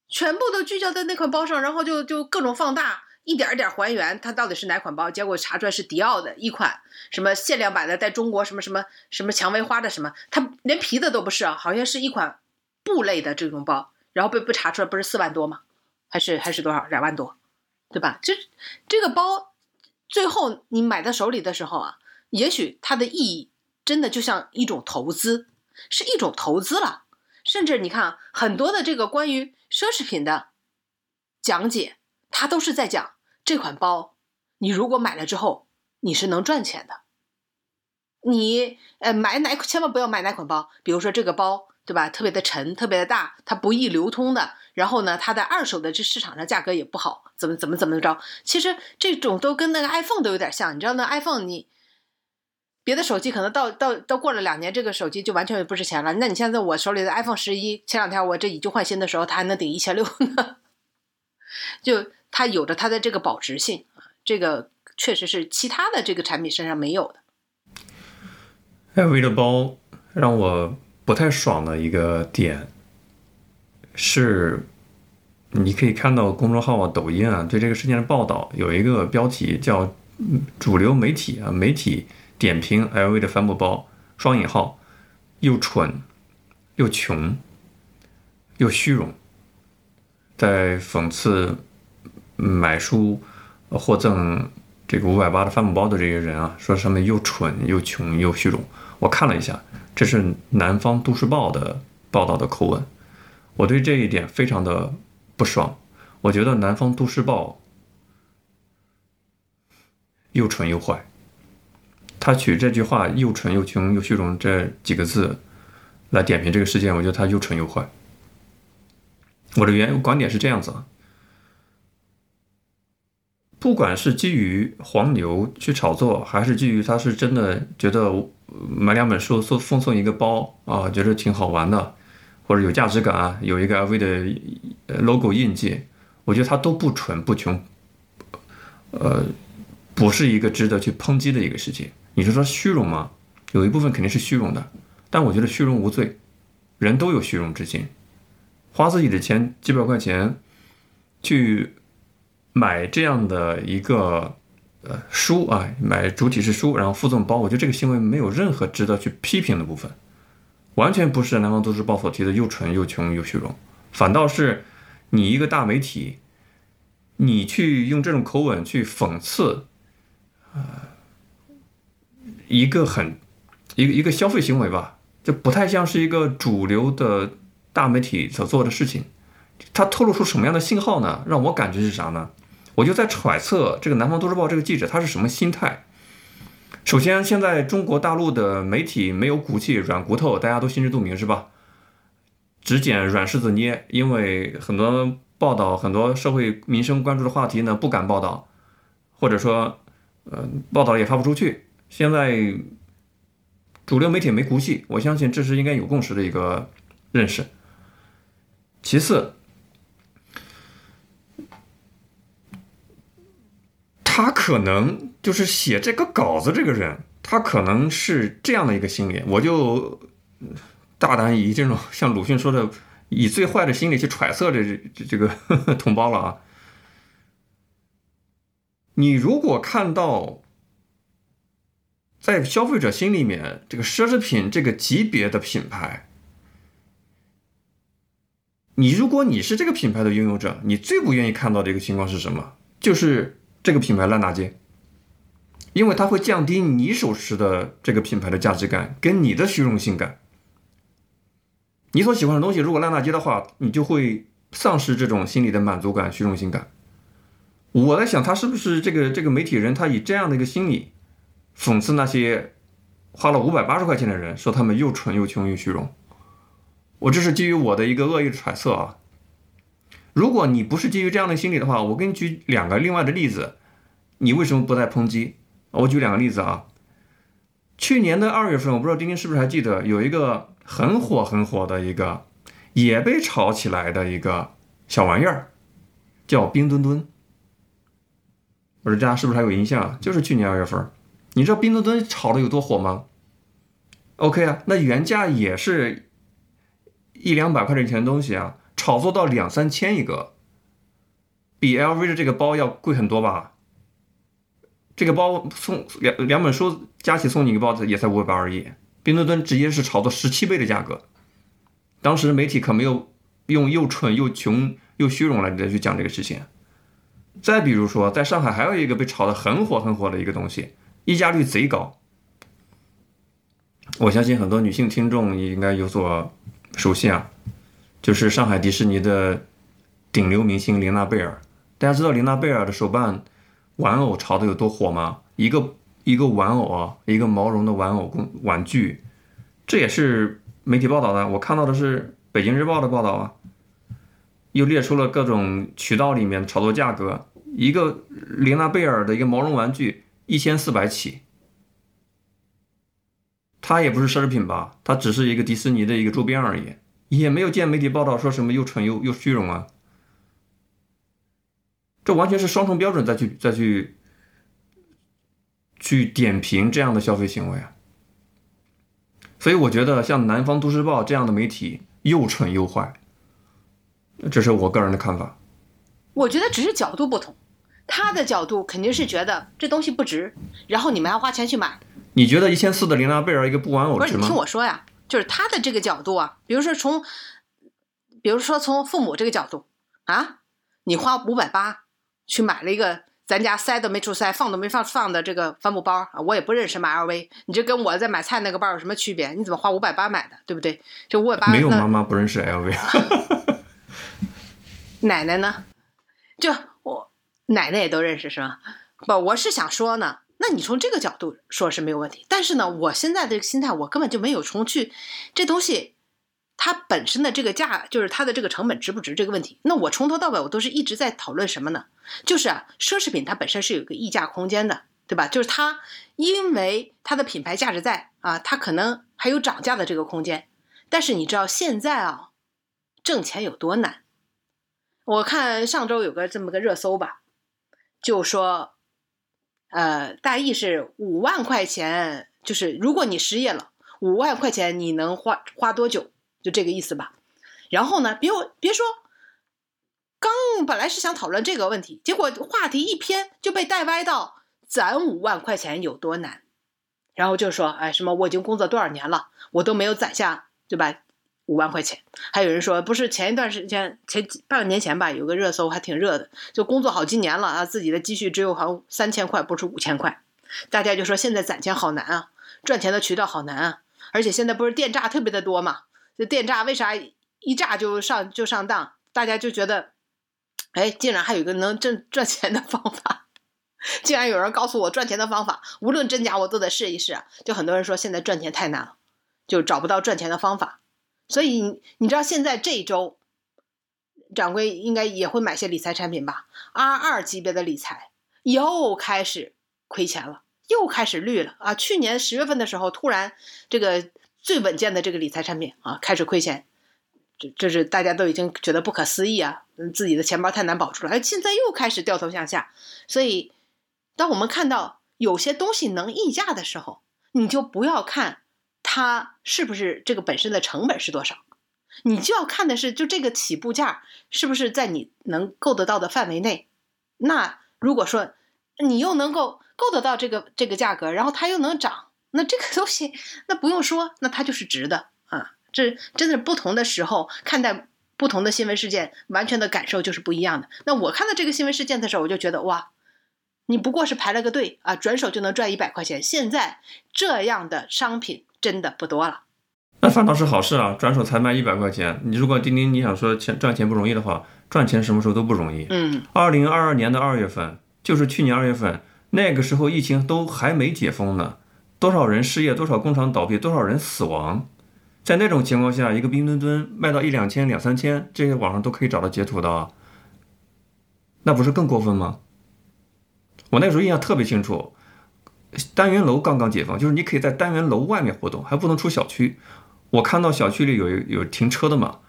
全部都聚焦在那款包上，然后就就各种放大，一点一点还原它到底是哪款包。结果查出来是迪奥的一款什么限量版的，在中国什么什么什么蔷薇花的什么，它连皮的都不是啊，好像是一款布类的这种包，然后被被查出来不是四万多吗？还是还是多少两万多，对吧？这这个包最后你买到手里的时候啊，也许它的意义真的就像一种投资，是一种投资了。甚至你看很多的这个关于奢侈品的讲解，它都是在讲这款包，你如果买了之后，你是能赚钱的。你呃买哪千万不要买哪款包，比如说这个包对吧，特别的沉，特别的大，它不易流通的，然后呢，它在二手的这市场上价格也不好，怎么怎么怎么着？其实这种都跟那个 iPhone 都有点像，你知道那 iPhone 你别的手机可能到到到过了两年，这个手机就完全不值钱了。那你现在我手里的 iPhone 十一，前两天我这以旧换新的时候，它还能顶一千六呢。就它有着它的这个保值性啊，这个确实是其他的这个产品身上没有的。LV 的包让我不太爽的一个点是，你可以看到公众号啊、抖音啊对这个事件的报道，有一个标题叫“主流媒体啊媒体点评 LV 的帆布包”，双引号，又蠢又穷又虚荣，在讽刺买书获赠这个五百八的帆布包的这些人啊，说他们又蠢又穷又虚荣。我看了一下，这是南方都市报的报道的口吻，我对这一点非常的不爽。我觉得南方都市报又蠢又坏，他取这句话“又蠢又穷又虚荣”这几个字来点评这个事件，我觉得他又蠢又坏。我的原观点是这样子啊，不管是基于黄牛去炒作，还是基于他是真的觉得买两本书送奉送一个包啊，觉得挺好玩的，或者有价值感啊，有一个 LV 的 logo 印记，我觉得他都不蠢不穷，呃，不是一个值得去抨击的一个事情。你是说虚荣吗？有一部分肯定是虚荣的，但我觉得虚荣无罪，人都有虚荣之心，花自己的钱几百块钱去。买这样的一个呃书啊，买主体是书，然后附赠包，我觉得这个行为没有任何值得去批评的部分，完全不是南方都市报所提的又蠢又穷又虚荣，反倒是你一个大媒体，你去用这种口吻去讽刺，呃，一个很一个一个消费行为吧，就不太像是一个主流的大媒体所做的事情，它透露出什么样的信号呢？让我感觉是啥呢？我就在揣测这个《南方都市报》这个记者他是什么心态。首先，现在中国大陆的媒体没有骨气、软骨头，大家都心知肚明，是吧？只捡软柿子捏，因为很多报道、很多社会民生关注的话题呢，不敢报道，或者说，呃，报道也发不出去。现在主流媒体没骨气，我相信这是应该有共识的一个认识。其次。他可能就是写这个稿子这个人，他可能是这样的一个心理，我就大胆以这种像鲁迅说的，以最坏的心理去揣测这这这个呵 呵同胞了啊。你如果看到在消费者心里面，这个奢侈品这个级别的品牌，你如果你是这个品牌的拥有者，你最不愿意看到的一个情况是什么？就是。这个品牌烂大街，因为它会降低你手持的这个品牌的价值感跟你的虚荣心感。你所喜欢的东西如果烂大街的话，你就会丧失这种心理的满足感、虚荣心感。我在想，他是不是这个这个媒体人，他以这样的一个心理讽刺那些花了五百八十块钱的人，说他们又蠢又穷又虚荣。我这是基于我的一个恶意揣测啊。如果你不是基于这样的心理的话，我给你举两个另外的例子，你为什么不再抨击？我举两个例子啊。去年的二月份，我不知道丁丁是不是还记得，有一个很火很火的一个，也被炒起来的一个小玩意儿，叫冰墩墩。我说大家是不是还有印象？就是去年二月份，你知道冰墩墩炒的有多火吗？OK 啊，那原价也是一两百块钱的东西啊。炒作到两三千一个，比 LV 的这个包要贵很多吧？这个包送两两本书加起送你一个包子也才五百八而已。冰墩墩直接是炒作十七倍的价格，当时媒体可没有用又蠢又穷又虚荣来去讲这个事情。再比如说，在上海还有一个被炒得很火很火的一个东西，溢价率贼高。我相信很多女性听众也应该有所熟悉啊。就是上海迪士尼的顶流明星玲娜贝尔，大家知道玲娜贝尔的手办玩偶炒的有多火吗？一个一个玩偶啊，一个毛绒的玩偶工玩具，这也是媒体报道的。我看到的是北京日报的报道啊，又列出了各种渠道里面炒作价格，一个玲娜贝尔的一个毛绒玩具一千四百起，它也不是奢侈品吧？它只是一个迪士尼的一个周边而已，也没有见媒体报道说什么又蠢又又虚荣啊。这完全是双重标准再去再去去点评这样的消费行为啊。所以我觉得像南方都市报这样的媒体又蠢又坏，这是我个人的看法。我觉得只是角度不同，他的角度肯定是觉得这东西不值，然后你们还花钱去买。你觉得一千四的琳娜贝尔一个布玩偶不是，值吗你听？我说呀，就是他的这个角度啊，比如说从，比如说从父母这个角度啊，你花五百八去买了一个咱家塞都没处塞、放都没放放的这个帆布包啊，我也不认识买 LV，你这跟我在买菜那个包有什么区别？你怎么花五百八买的，对不对？这五百八没有妈妈不认识 LV，奶奶呢？就我奶奶也都认识是吧？不，我是想说呢，那你从这个角度说是没有问题，但是呢，我现在这个心态，我根本就没有从去这东西它本身的这个价，就是它的这个成本值不值这个问题。那我从头到尾我都是一直在讨论什么呢？就是啊，奢侈品它本身是有一个溢价空间的，对吧？就是它因为它的品牌价值在啊，它可能还有涨价的这个空间。但是你知道现在啊，挣钱有多难？我看上周有个这么个热搜吧，就说，呃，大意是五万块钱，就是如果你失业了，五万块钱你能花花多久？就这个意思吧。然后呢，别别说，刚本来是想讨论这个问题，结果话题一偏就被带歪到攒五万块钱有多难，然后就说，哎，什么我已经工作多少年了，我都没有攒下，对吧？五万块钱，还有人说不是前一段时间前半年前吧，有个热搜还挺热的，就工作好几年了啊，自己的积蓄只有好三千块，不是五千块，大家就说现在攒钱好难啊，赚钱的渠道好难啊，而且现在不是电诈特别的多嘛，这电诈为啥一诈就上就上当？大家就觉得，哎，竟然还有一个能挣赚钱的方法，竟然有人告诉我赚钱的方法，无论真假我都得试一试！就很多人说现在赚钱太难了，就找不到赚钱的方法。所以你你知道现在这一周，掌柜应该也会买些理财产品吧？R 二级别的理财又开始亏钱了，又开始绿了啊！去年十月份的时候，突然这个最稳健的这个理财产品啊开始亏钱，这这是大家都已经觉得不可思议啊！自己的钱包太难保住了，哎，现在又开始掉头向下。所以，当我们看到有些东西能溢价的时候，你就不要看。它是不是这个本身的成本是多少？你就要看的是，就这个起步价是不是在你能够得到的范围内。那如果说你又能够够得到这个这个价格，然后它又能涨，那这个东西那不用说，那它就是值的啊！这真的不同的时候看待不同的新闻事件，完全的感受就是不一样的。那我看到这个新闻事件的时候，我就觉得哇，你不过是排了个队啊，转手就能赚一百块钱。现在这样的商品。真的不多了，那反倒是好事啊！转手才卖一百块钱，你如果钉钉你想说钱赚钱不容易的话，赚钱什么时候都不容易。嗯，二零二二年的二月份，就是去年二月份，那个时候疫情都还没解封呢，多少人失业，多少工厂倒闭，多少人死亡，在那种情况下，一个冰墩墩卖到一两千、两三千，这些网上都可以找到截图的，那不是更过分吗？我那时候印象特别清楚。单元楼刚刚解放，就是你可以在单元楼外面活动，还不能出小区。我看到小区里有有停车的嘛，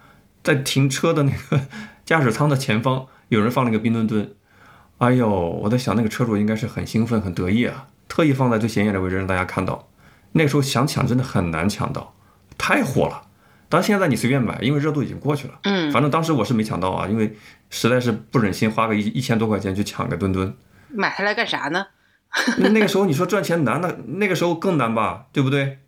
在停车的那个驾驶舱的前方，有人放了个冰墩墩。哎呦，我在想那个车主应该是很兴奋、很得意啊，特意放在最显眼的位置让大家看到。那时候想抢真的很难抢到，太火了。但现在你随便买，因为热度已经过去了。嗯，反正当时我是没抢到啊，因为实在是不忍心花个一一千多块钱去抢个墩墩。买它来干啥呢？那那个时候你说赚钱难，那那个时候更难吧，对不对？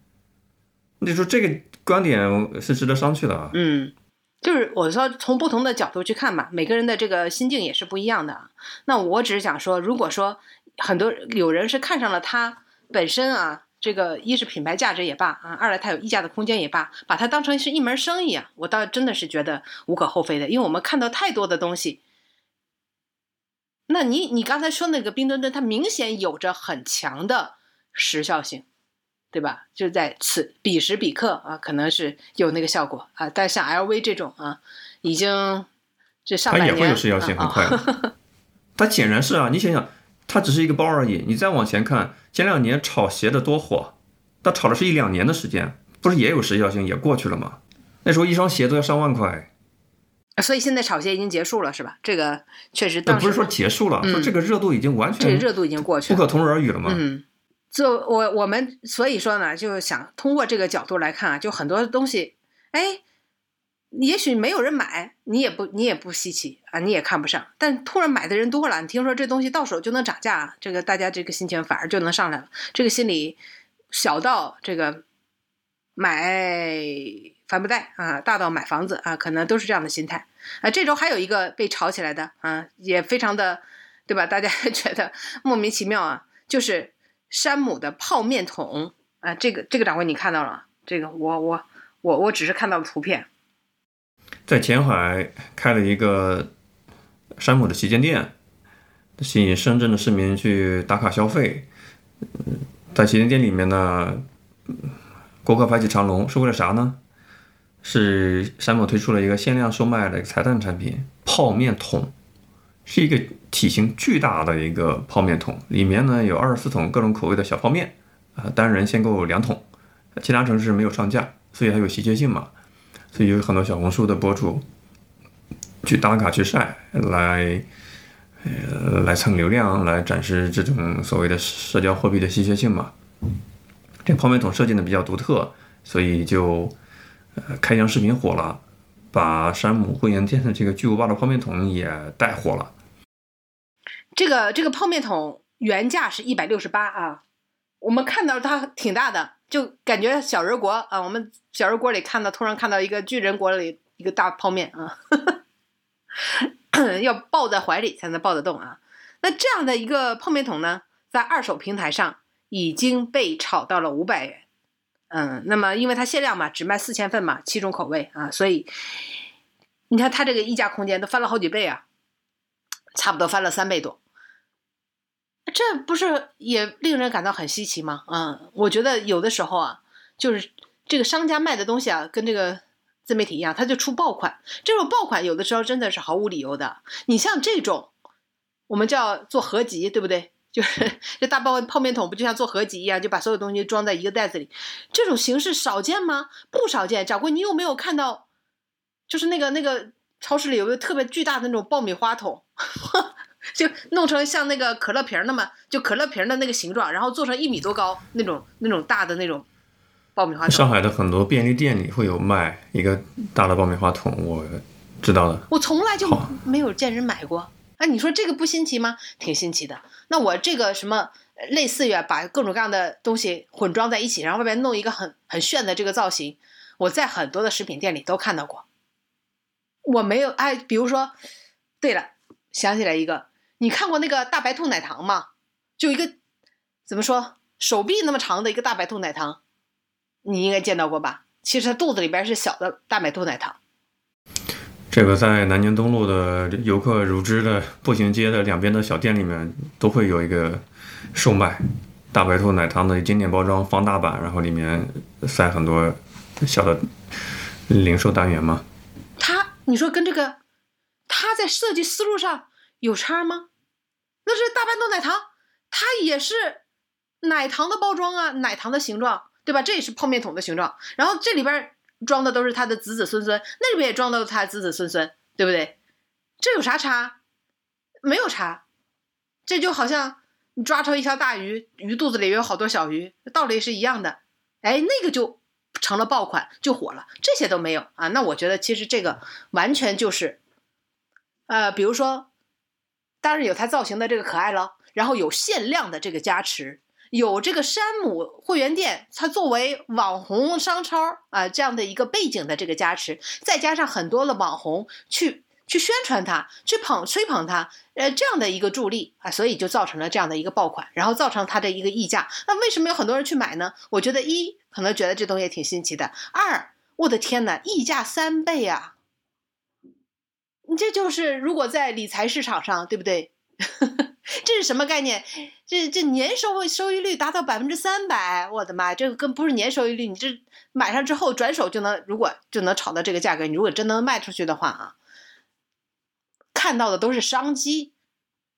你说这个观点是值得商榷的啊。嗯，就是我说从不同的角度去看吧，每个人的这个心境也是不一样的。那我只是想说，如果说很多有人是看上了它本身啊，这个一是品牌价值也罢啊，二来它有溢价的空间也罢，把它当成是一门生意啊，我倒真的是觉得无可厚非的，因为我们看到太多的东西。那你你刚才说那个冰墩墩，它明显有着很强的时效性，对吧？就在此彼时彼刻啊，可能是有那个效果啊。但像 LV 这种啊，已经这上半年它也会有时效性，很快的。它显然是啊，你想想，它只是一个包而已。你再往前看，前两年炒鞋的多火，它炒的是一两年的时间，不是也有时效性，也过去了吗？那时候一双鞋都要上万块，所以现在炒鞋已经结束了，是吧？这个确实当时那不是说结束了，嗯说这个热度已经完全这个热度已经过去了。不可同日而语了嘛？嗯，就我我们所以说呢，就想通过这个角度来看啊，就很多东西，哎，也许没有人买，你也不你也不稀奇啊，你也看不上，但突然买的人多了，你听说这东西到手就能涨价，这个大家这个心情反而就能上来了，这个心理小到这个买帆布袋啊，大到买房子啊，可能都是这样的心态啊。这周还有一个被炒起来的啊，也非常的，对吧？大家觉得莫名其妙啊，就是山姆的泡面桶啊，这个这个掌柜你看到了？这个我我我我只是看到了图片，在前海开了一个山姆的旗舰店，吸引深圳的市民去打卡消费。在旗舰店里面呢，嗯顾客排起长龙是为了啥呢？是山姆推出了一个限量售卖的彩蛋产品——泡面桶，是一个体型巨大的一个泡面桶，里面呢有二十四桶各种口味的小泡面，啊，单人限购两桶，其他城市没有上架，所以还有稀缺性嘛。所以有很多小红书的博主去打卡去晒，来呃来蹭流量，来展示这种所谓的社交货币的稀缺性嘛。这泡面桶设计的比较独特，所以就呃开箱视频火了，把山姆会员店的这个巨无霸的泡面桶也带火了。这个这个泡面桶原价是一百六十八啊，我们看到它挺大的，就感觉小人国啊，我们小人国里看到突然看到一个巨人国里一个大泡面啊，要抱在怀里才能抱得动啊。那这样的一个泡面桶呢，在二手平台上已经被炒到了五百元。嗯，那么因为它限量嘛，只卖四千份嘛，七种口味啊，所以你看它这个溢价空间都翻了好几倍啊，差不多翻了三倍多。这不是也令人感到很稀奇吗？嗯，我觉得有的时候啊，就是这个商家卖的东西啊，跟这个自媒体一样，他就出爆款。这种爆款有的时候真的是毫无理由的。你像这种，我们叫做合集，对不对？就是这大包泡面桶不就像做合集一样，就把所有东西装在一个袋子里？这种形式少见吗？不少见。掌柜，你有没有看到？就是那个那个超市里有个特别巨大的那种爆米花桶。就弄成像那个可乐瓶那么，就可乐瓶的那个形状，然后做成一米多高那种那种大的那种爆米花桶。上海的很多便利店里会有卖一个大的爆米花桶，我知道的。我从来就没有见人买过。哎，你说这个不新奇吗？挺新奇的。那我这个什么类似于，把各种各样的东西混装在一起，然后外边弄一个很很炫的这个造型，我在很多的食品店里都看到过。我没有哎，比如说，对了，想起来一个，你看过那个大白兔奶糖吗？就一个怎么说，手臂那么长的一个大白兔奶糖，你应该见到过吧？其实它肚子里边是小的大白兔奶糖。这个在南京东路的游客如织的步行街的两边的小店里面，都会有一个售卖大白兔奶糖的经典包装放大版，然后里面塞很多小的零售单元嘛。它，你说跟这个，它在设计思路上有差吗？那是大白兔奶糖，它也是奶糖的包装啊，奶糖的形状，对吧？这也是泡面桶的形状，然后这里边装的都是他的子子孙孙，那里边也装的他子子孙孙，对不对？这有啥差？没有差，这就好像你抓出一条大鱼，鱼肚子里有好多小鱼，道理是一样的。哎，那个就成了爆款，就火了。这些都没有啊，那我觉得其实这个完全就是，呃，比如说，当然有它造型的这个可爱了，然后有限量的这个加持，有这个山姆会员店，它作为网红商超啊、这样的一个背景的这个加持，再加上很多的网红去去宣传它，去捧吹捧它，呃，这样的一个助力啊，所以就造成了这样的一个爆款，然后造成它的一个溢价。那为什么有很多人去买呢？我觉得一可能觉得这东西挺新奇的，二，我的天呐，溢价三倍啊！你这就是如果在理财市场上，对不对？这是什么概念？这这年收收益率达到百分之三百，我的妈！这个跟不是年收益率，你这买上之后转手就能，如果就能炒到这个价格，你如果真能卖出去的话啊，看到的都是商机，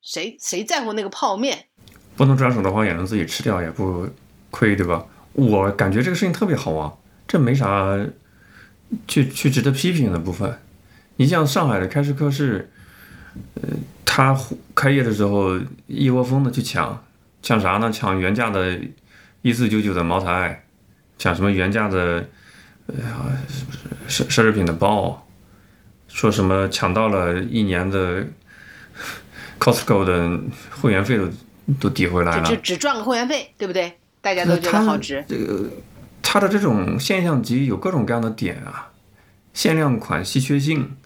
谁谁在乎那个泡面？不能转手的话，也能自己吃掉，也不亏，对吧？我感觉这个事情特别好啊，这没啥去去值得批评的部分。你像上海的开市客是，呃，他开业的时候一窝蜂的去抢，抢啥呢？抢原价的，一四九九的茅台，抢什么原价的，呃，奢奢侈品的包，说什么抢到了一年的 Costco 的会员费都都抵回来了，就只赚个会员费，对不对？大家都觉得好值。这个它的这种现象级有各种各样的点啊，限量款、稀缺性。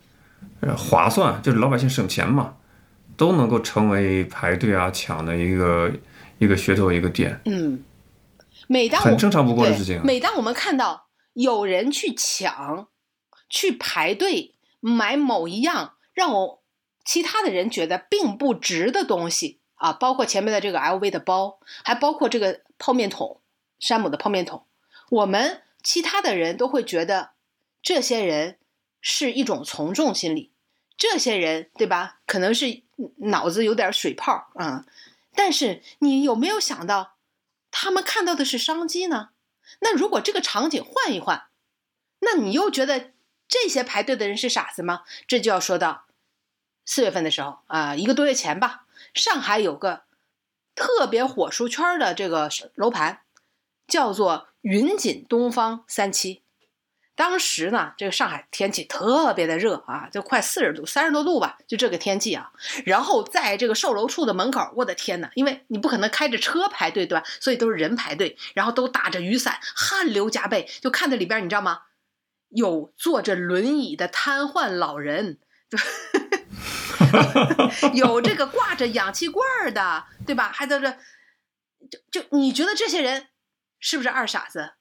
呃，划算就是老百姓省钱嘛，都能够成为排队啊抢的一个一个噱头一个点。嗯，每当很正常不过的事情。每当我们看到有人去抢、去排队买某一样让我其他的人觉得并不值的东西啊，包括前面的这个 LV 的包，还包括这个泡面桶，山姆的泡面桶，我们其他的人都会觉得这些人是一种从众心理。这些人对吧？可能是脑子有点水泡啊，但是你有没有想到，他们看到的是商机呢？那如果这个场景换一换，那你又觉得这些排队的人是傻子吗？这就要说到四月份的时候啊，一个多月前吧，上海有个特别火出圈的这个楼盘，叫做云锦东方三期。当时呢，这个上海天气特别的热啊，就快四十度，三十多度吧，就这个天气啊。然后在这个售楼处的门口，我的天呐，因为你不可能开着车排队，对吧？所以都是人排队，然后都打着雨伞，汗流浃背，就看着里边，你知道吗？有坐着轮椅的瘫痪老人，有这个挂着氧气罐的，对吧？还在这，就就你觉得这些人是不是二傻子？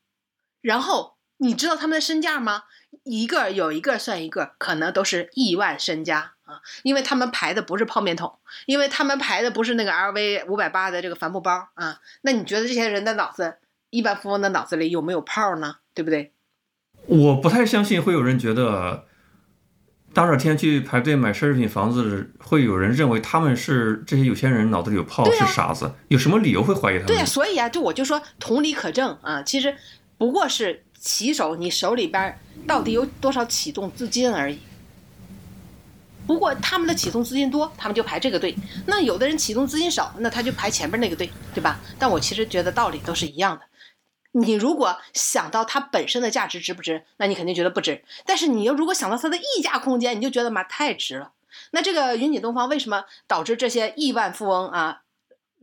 然后。你知道他们的身价吗？一个有一个算一个，可能都是亿万身家啊！因为他们排的不是泡面桶，因为他们排的不是那个 LV 五百八的这个帆布包啊。那你觉得这些人的脑子，亿万富翁的脑子里有没有泡呢？对不对？我不太相信会有人觉得大热天去排队买奢侈品房子，会有人认为他们是这些有钱人脑子里有泡是傻子？有什么理由会怀疑他们？对呀，所以啊，就我就说同理可证啊，其实不过是。骑手，你手里边到底有多少启动资金而已。不过他们的启动资金多，他们就排这个队；那有的人启动资金少，那他就排前边那个队，对吧？但我其实觉得道理都是一样的。你如果想到它本身的价值值不值，那你肯定觉得不值。但是你要如果想到它的溢价空间，你就觉得嘛太值了。那这个云锦东方为什么导致这些亿万富翁啊？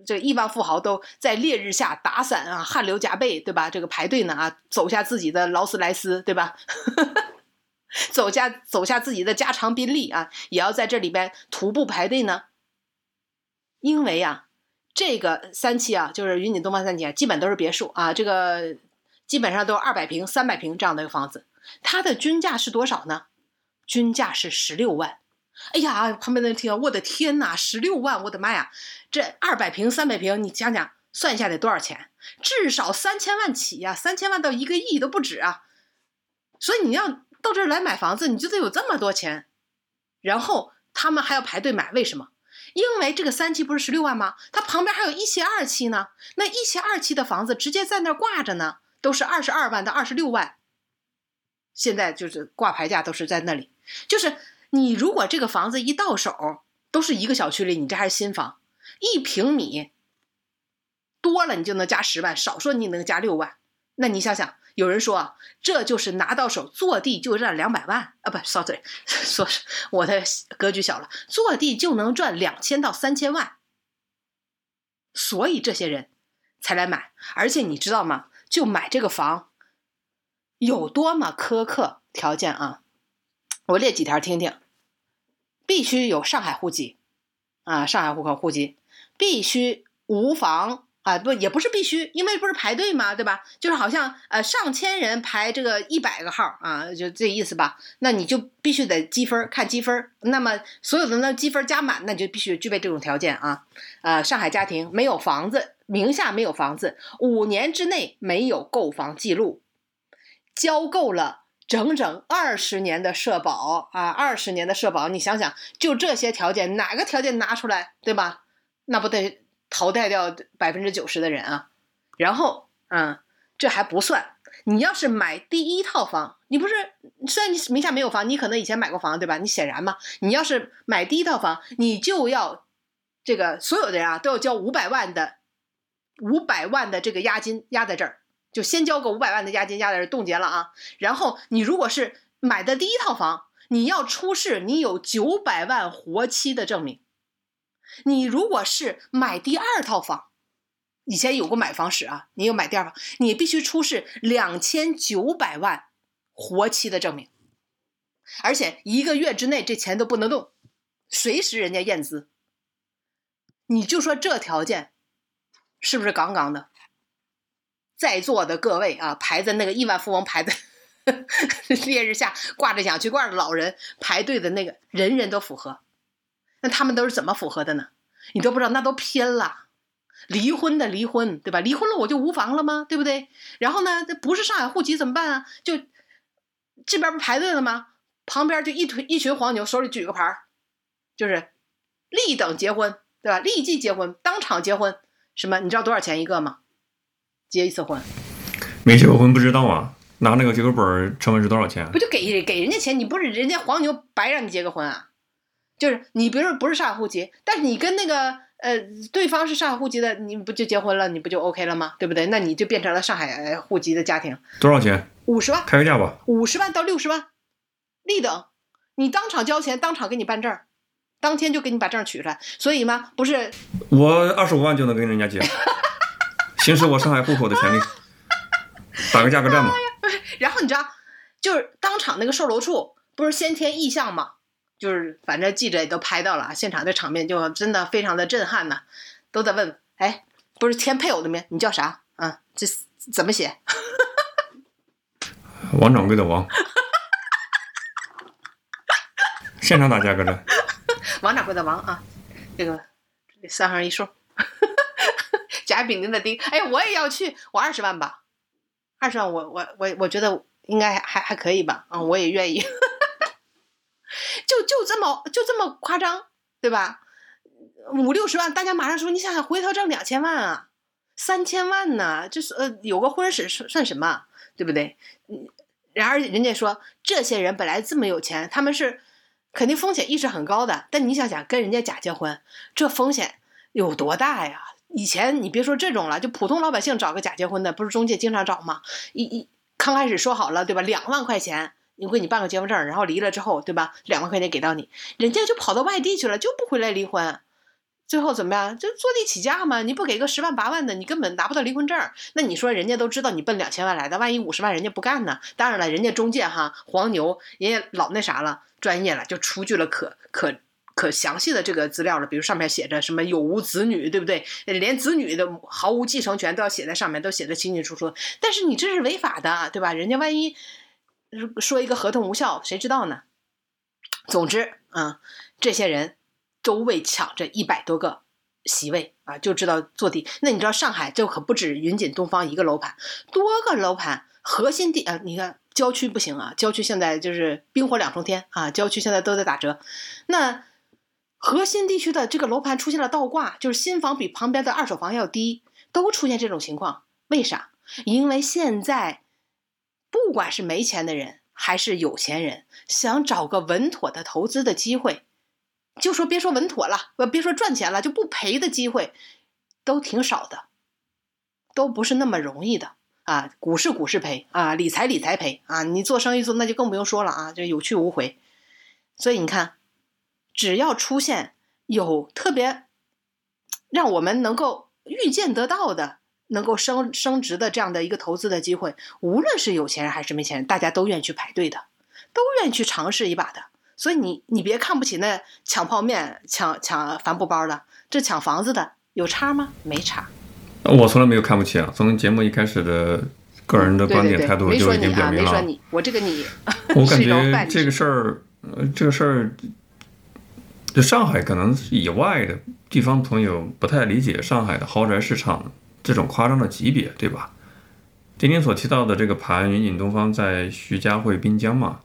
这亿万富豪都在烈日下打伞啊，汗流浃背，对吧？这个排队呢啊，走下自己的劳斯莱斯，对吧？走下走下自己的加长宾利啊，也要在这里边徒步排队呢。因为啊，这个三期啊，就是云锦东方三期啊，基本都是别墅啊，这个基本上都是二百平、三百平这样的一个房子，它的均价是多少呢？均价是十六万。哎呀，旁边的人听，我的天哪，十六万，我的妈呀！这二百平、三百平，你想想，算一下得多少钱？至少三千万起呀，三千万到一个亿都不止啊！所以你要到这儿来买房子，你就得有这么多钱。然后他们还要排队买，为什么？因为这个三期不是十六万吗？它旁边还有一期、二期呢。那一期、二期的房子直接在那儿挂着呢，都是二十二万到二十六万。现在就是挂牌价都是在那里，就是。你如果这个房子一到手都是一个小区里，你这还是新房，一平米多了你就能加十万，少说你能加六万。那你想想，有人说这就是拿到手坐地就赚两百万啊，不，sorry，说我的格局小了，坐地就能赚两千到三千万，所以这些人才来买。而且你知道吗？就买这个房有多么苛刻条件啊？我列几条听听，必须有上海户籍，啊，上海户口户籍，必须无房啊，不也不是必须，因为不是排队嘛，对吧？就是好像呃上千人排这个一百个号啊，就这意思吧？那你就必须得积分，看积分。那么所有的那积分加满，那你就必须具备这种条件啊。呃，上海家庭没有房子，名下没有房子，五年之内没有购房记录，交够了。整整二十年的社保啊，二十年的社保，你想想，就这些条件，哪个条件拿出来，对吧？那不得淘汰掉百分之九十的人啊？然后，嗯，这还不算。你要是买第一套房，你不是虽然你名下没有房，你可能以前买过房，对吧？你显然嘛，你要是买第一套房，你就要这个所有的人啊都要交五百万的五百万的这个押金压在这儿，就先交个五百万的押金压在这冻结了啊。然后你如果是买的第一套房，你要出示你有九百万活期的证明。你如果是买第二套房，以前有过买房史啊，你有买第二房，你必须出示两千九百万活期的证明，而且一个月之内这钱都不能动，随时人家验资。你就说这条件是不是杠杠的？在座的各位啊，排在那个亿万富翁排在 烈日下挂着氧气罐的老人排队的那个人人都符合，那他们都是怎么符合的呢？你都不知道，那都偏了。离婚的离婚，对吧？离婚了我就无房了吗？对不对？然后呢，这不是上海户籍怎么办啊？就这边不排队了吗？旁边就一推一群黄牛，手里举个牌，就是立等结婚，对吧？立即结婚，当场结婚，什么？你知道多少钱一个吗？结一次婚，没结过婚不知道啊。拿那个结婚本儿成本是多少钱？不就给给人家钱？你不是人家黄牛白让你结个婚啊？就是你比如说不是上海户籍，但是你跟那个。呃，对方是上海户籍的，你不就结婚了？你不就 OK 了吗？对不对？那你就变成了上海户籍的家庭。多少钱？五十万。开个价吧。五十万到六十万，立等，你当场交钱，当场给你办证，当天就给你把证取出来。所以嘛，不是我二十五万就能跟人家结，行使我上海户口的权利，打个价格战嘛。然后你知道，就是当场那个售楼处不是先填意向吗？就是反正记者也都拍到了，现场这场面就真的非常的震撼呐，都在问，哎，不是签配偶的名，你叫啥？啊，这怎么写？王掌柜的王，现场打价格战。王掌柜的王啊，这个三行一竖，甲丙丁的丁，哎，我也要去，我二十万吧，二十万，我我我我觉得应该还还可以吧，啊，我也愿意。就就这么就这么夸张，对吧？五六十万，大家马上说，你想想，回头挣两千万啊，三千万呢，就是呃，有个婚史算算什么，对不对？嗯，然而人家说，这些人本来这么有钱，他们是肯定风险意识很高的。但你想想，跟人家假结婚，这风险有多大呀？以前你别说这种了，就普通老百姓找个假结婚的，不是中介经常找吗？一一刚开始说好了，对吧？两万块钱。你给你办个结婚证，然后离了之后，对吧？两万块钱给到你，人家就跑到外地去了，就不回来离婚。最后怎么样？就坐地起价嘛。你不给个十万八万的，你根本拿不到离婚证。那你说人家都知道你奔两千万来的，万一五十万人家不干呢？当然了，人家中介哈黄牛，人家老那啥了，专业了，就出具了可可可详细的这个资料了。比如上面写着什么有无子女，对不对？连子女的毫无继承权都要写在上面，都写的清清楚楚。但是你这是违法的，对吧？人家万一。说一个合同无效，谁知道呢？总之，啊，这些人都为抢这一百多个席位啊，就知道坐地。那你知道上海就可不止云锦东方一个楼盘，多个楼盘，核心地啊，你看郊区不行啊，郊区现在就是冰火两重天啊，郊区现在都在打折。那核心地区的这个楼盘出现了倒挂，就是新房比旁边的二手房要低，都出现这种情况，为啥？因为现在。不管是没钱的人还是有钱人，想找个稳妥的投资的机会，就说别说稳妥了，别说赚钱了，就不赔的机会，都挺少的，都不是那么容易的啊。股市股市赔啊，理财理财赔啊，你做生意做那就更不用说了啊，就有去无回。所以你看，只要出现有特别让我们能够预见得到的。能够升升值的这样的一个投资的机会，无论是有钱人还是没钱人，大家都愿意去排队的，都愿意去尝试一把的。所以你你别看不起那抢泡面、抢抢帆布包的，这抢房子的有差吗？没差。我从来没有看不起啊！从节目一开始的个人的观点态度就已经表明了。没说你，我这个你，我感 觉这个事儿，呃，这个事儿，就上海可能以外的地方朋友不太理解上海的豪宅市场。这种夸张的级别，对吧？今天所提到的这个盘云锦东方在徐家汇滨江嘛，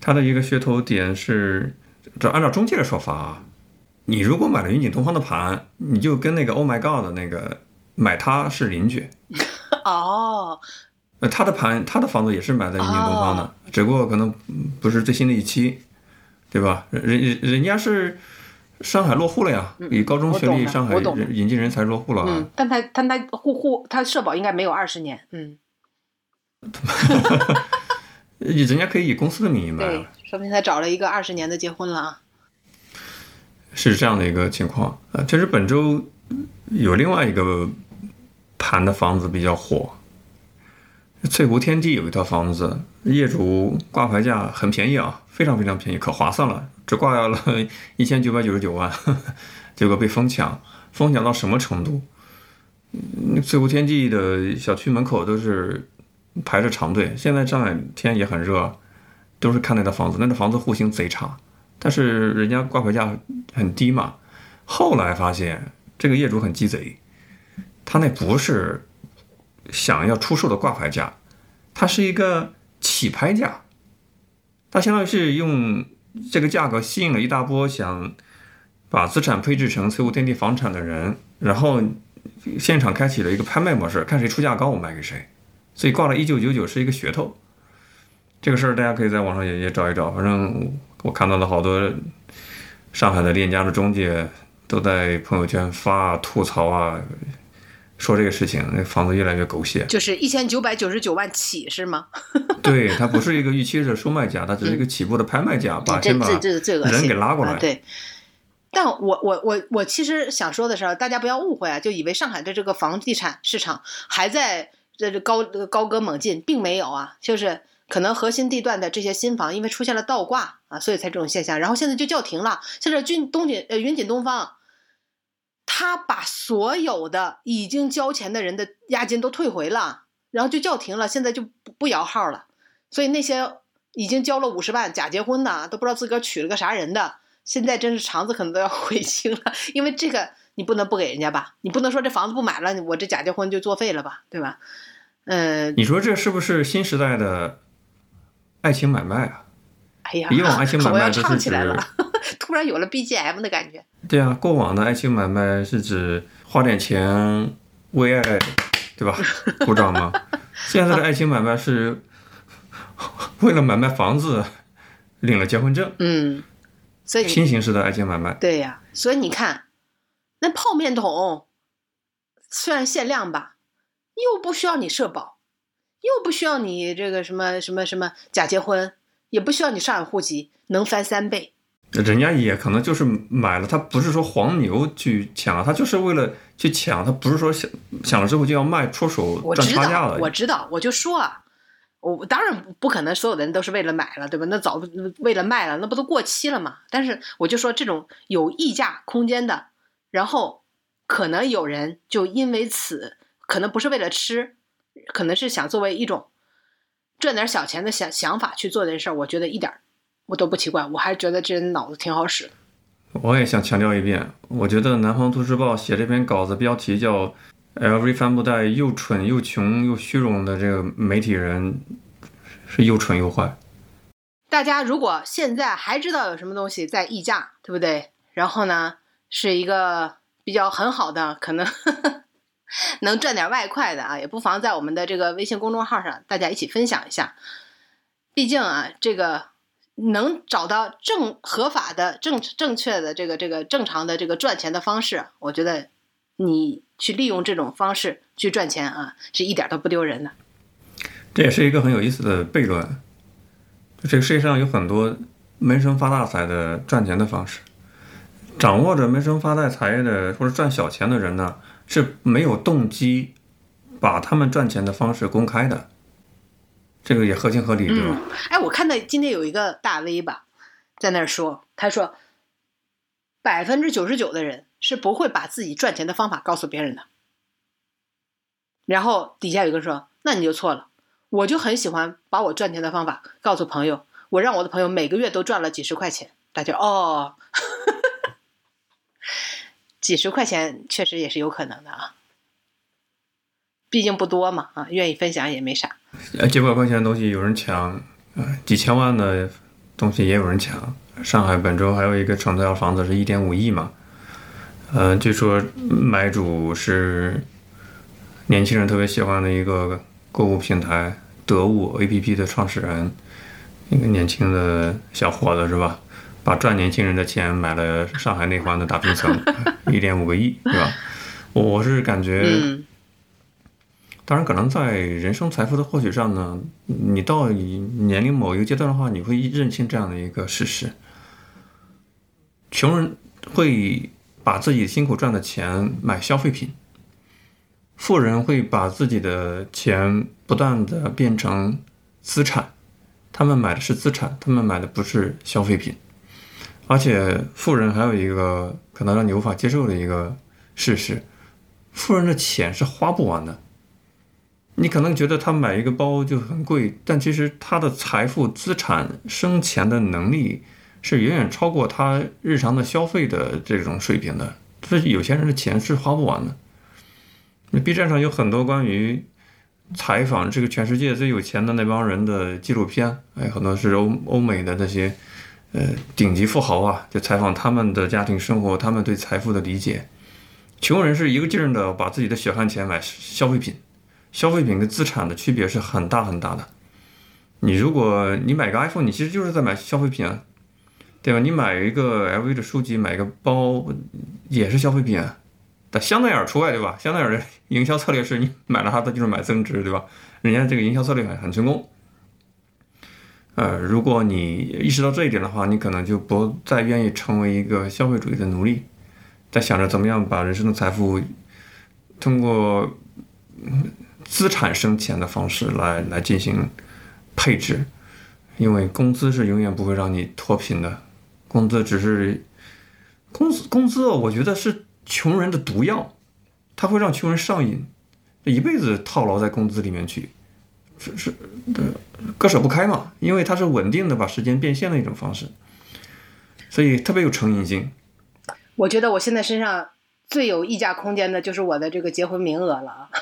它的一个噱头点是，这按照中介的说法啊，你如果买了云锦东方的盘，你就跟那个 Oh my God 的那个买它是邻居，哦，呃，他的盘他的房子也是买在云锦东方的，哦只不过可能嗯不是最新的一期，对吧？人人人家是上海落户了呀，以高中学历，上海引进人才落户了啊。嗯，但他但他户户他社保应该没有二十年，嗯，人家可以以公司的名义买说明他找了一个二十年的结婚了啊。是这样的一个情况。啊，其实本周有另外一个盘的房子比较火，翠湖天地有一套房子，业主挂牌价很便宜啊，非常非常便宜，可划算了，只挂了 一千九百九十九万，结果被疯抢，疯抢到什么程度？翠湖天地的小区门口都是排着长队，现在上海天也很热，都是看那套房子，那套房子户型贼差，但是人家挂牌价很低嘛。后来发现这个业主很鸡贼，他那不是想要出售的挂牌价，它是一个起拍价，它相当于是用这个价格吸引了一大波想把资产配置成翠湖天地房产的人，然后现场开启了一个拍卖模式，看谁出价高我卖给谁，所以挂了一九九九是一个噱头。这个事儿大家可以在网上也也找一找，反正我看到了好多上海的链家的中介都在朋友圈发吐槽啊，说这个事情，那房子越来越狗血。就是一千九百九十九万起是吗？对，它不是一个预期的售卖价，它只是一个起步的拍卖价，把这先把人给拉过来。啊对，但我我我我其实想说的是，大家不要误会啊，就以为上海的这个房地产市场还在这这高高歌猛进，并没有啊，就是可能核心地段的这些新房，因为出现了倒挂啊，所以才这种现象，然后现在就叫停了。现在君东锦呃云锦东方。他把所有的已经交钱的人的押金都退回了，然后就叫停了，现在就不不摇号了。所以那些已经交了五十万假结婚的，都不知道自个儿娶了个啥人的，现在真是肠子可能都要 悔青了。因为这个你不能不给人家吧，你不能说这房子不买了，我这假结婚就作废了吧，对吧？嗯、你说这是不是新时代的爱情买卖啊？哎呀，以往爱情买卖都是指唱起来了，突然有了 BGM 的感觉。对啊，过往的爱情买卖是指花点钱为爱，对吧？鼓掌吗？现在的爱情买卖是为了买卖房子领了结婚证，嗯，所以新形式的爱情买卖。对呀、所以你看，那泡面桶虽然限量吧，又不需要你社保，又不需要你这个什么什么什么假结婚，也不需要你上海户籍，能翻三倍。人家也可能就是买了，他不是说黄牛去抢，他就是为了去抢，他不是说想抢了之后就要卖出手赚差价了。我知道，我就说啊，我当然不可能所有的人都是为了买了，对吧？那早为了卖了，那不都过期了嘛？但是我就说这种有溢价空间的，然后可能有人就因为此，可能不是为了吃，可能是想作为一种赚点小钱的想想法去做这事儿，我觉得一点儿我都不奇怪，我还觉得这人脑子挺好使。我也想强调一遍，我觉得南方都市报写这篇稿子标题叫 “LV 帆布袋又蠢又穷又虚荣”的这个媒体人是又蠢又坏。大家如果现在还知道有什么东西在溢价，对不对？然后呢，是一个比较很好的，可能 能赚点外快的啊，也不妨在我们的这个微信公众号上大家一起分享一下。毕竟啊，这个能找到正合法的、正正确的这个这个正常的这个赚钱的方式，我觉得你去利用这种方式去赚钱啊，是一点都不丢人的。这也是一个很有意思的悖论。就这个世界上有很多闷声发大财的赚钱的方式，掌握着闷声发大财的或者赚小钱的人呢，是没有动机把他们赚钱的方式公开的。这个也合情合理，对吧？嗯，哎，我看到今天有一个大 V 吧，在那儿说，他说百分之九十九的人是不会把自己赚钱的方法告诉别人的。然后底下有个人说，那你就错了，我就很喜欢把我赚钱的方法告诉朋友，我让我的朋友每个月都赚了几十块钱，大家哦，几十块钱确实也是有可能的啊，毕竟不多嘛，啊，愿意分享也没啥。呃，几百块钱的东西有人抢，呃，几千万的东西也有人抢。上海本周还有一个成交房子是一点五亿嘛，呃，据说买主是年轻人特别喜欢的一个购物平台得物 APP 的创始人，一个年轻的小伙子是吧？把赚年轻人的钱买了上海内环的大平层，一点五个亿，对吧？我是感觉，嗯当然可能在人生财富的获取上呢，你到年龄某一个阶段的话，你会认清这样的一个事实：穷人会把自己辛苦赚的钱买消费品，富人会把自己的钱不断的变成资产，他们买的是资产，他们买的不是消费品。而且富人还有一个可能让你无法接受的一个事实：富人的钱是花不完的。你可能觉得他买一个包就很贵，但其实他的财富、资产生钱的能力是远远超过他日常的消费的这种水平的。所以有钱人的钱是花不完的。那 B 站上有很多关于采访这个全世界最有钱的那帮人的纪录片，哎，很多是欧欧美的那些呃顶级富豪啊，就采访他们的家庭生活，他们对财富的理解。穷人是一个劲儿的把自己的血汗钱买消费品。消费品跟资产的区别是很大很大的。你如果你买个 iPhone，你其实就是在买消费品啊，对吧？你买一个 LV 的书籍，买个包也是消费品啊。但香奈儿除外，对吧？香奈儿的营销策略是你买了它，它就是买增值，对吧？人家这个营销策略很很成功。呃，如果你意识到这一点的话，你可能就不再愿意成为一个消费主义的奴隶，在想着怎么样把人生的财富通过。资产生钱的方式来来进行配置，因为工资是永远不会让你脱贫的，工资只是工资工资，我觉得是穷人的毒药，它会让穷人上瘾，一辈子套牢在工资里面去，是是的割舍不开嘛，因为它是稳定的把时间变现的一种方式，所以特别有成瘾性。我觉得我现在身上最有溢价空间的就是我的这个结婚名额了。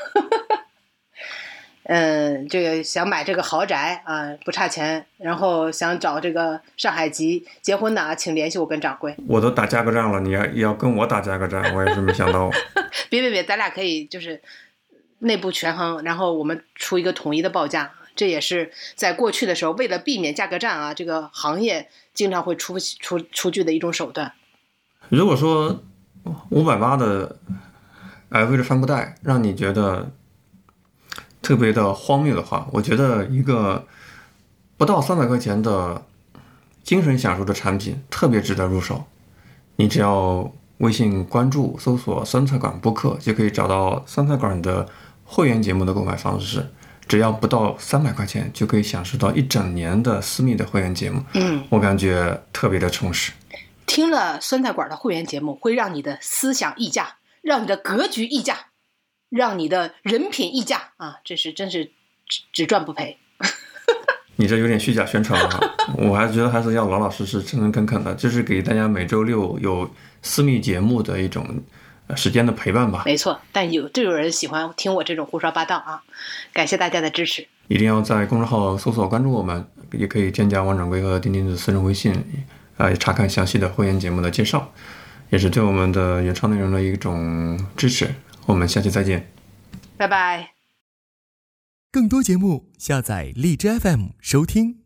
嗯，这个想买这个豪宅啊，不差钱。然后想找这个上海籍结婚的啊，请联系我跟掌柜。我都打价格战了，你要要跟我打价格战，我也是没想到。别别别，咱俩可以就是内部权衡，然后我们出一个统一的报价。这也是在过去的时候，为了避免价格战啊，这个行业经常会出出出具的一种手段。如果说五百八的 LV 的帆布袋让你觉得。特别的荒谬的话，我觉得一个不到三百块钱的精神享受的产品特别值得入手。你只要微信关注、搜索“酸菜馆播客”，就可以找到酸菜馆的会员节目的购买方式。只要不到三百块钱，就可以享受到一整年的私密的会员节目。嗯，我感觉特别的充实。听了酸菜馆的会员节目，会让你的思想溢价，让你的格局溢价。让你的人品溢价啊！这是真是只只赚不赔。你这有点虚假宣传了啊，我还是觉得还是要老老实实、诚诚恳恳的，就是给大家每周六有私密节目的一种时间的陪伴吧。没错，但有就有人喜欢听我这种胡说八道啊！感谢大家的支持。一定要在公众号搜索关注我们，也可以添加王掌柜和丁丁的私人微信，啊，查看详细的会员节目的介绍，也是对我们的原创内容的一种支持。我们下期再见，拜拜。更多节目，下载荔枝 FM 收听。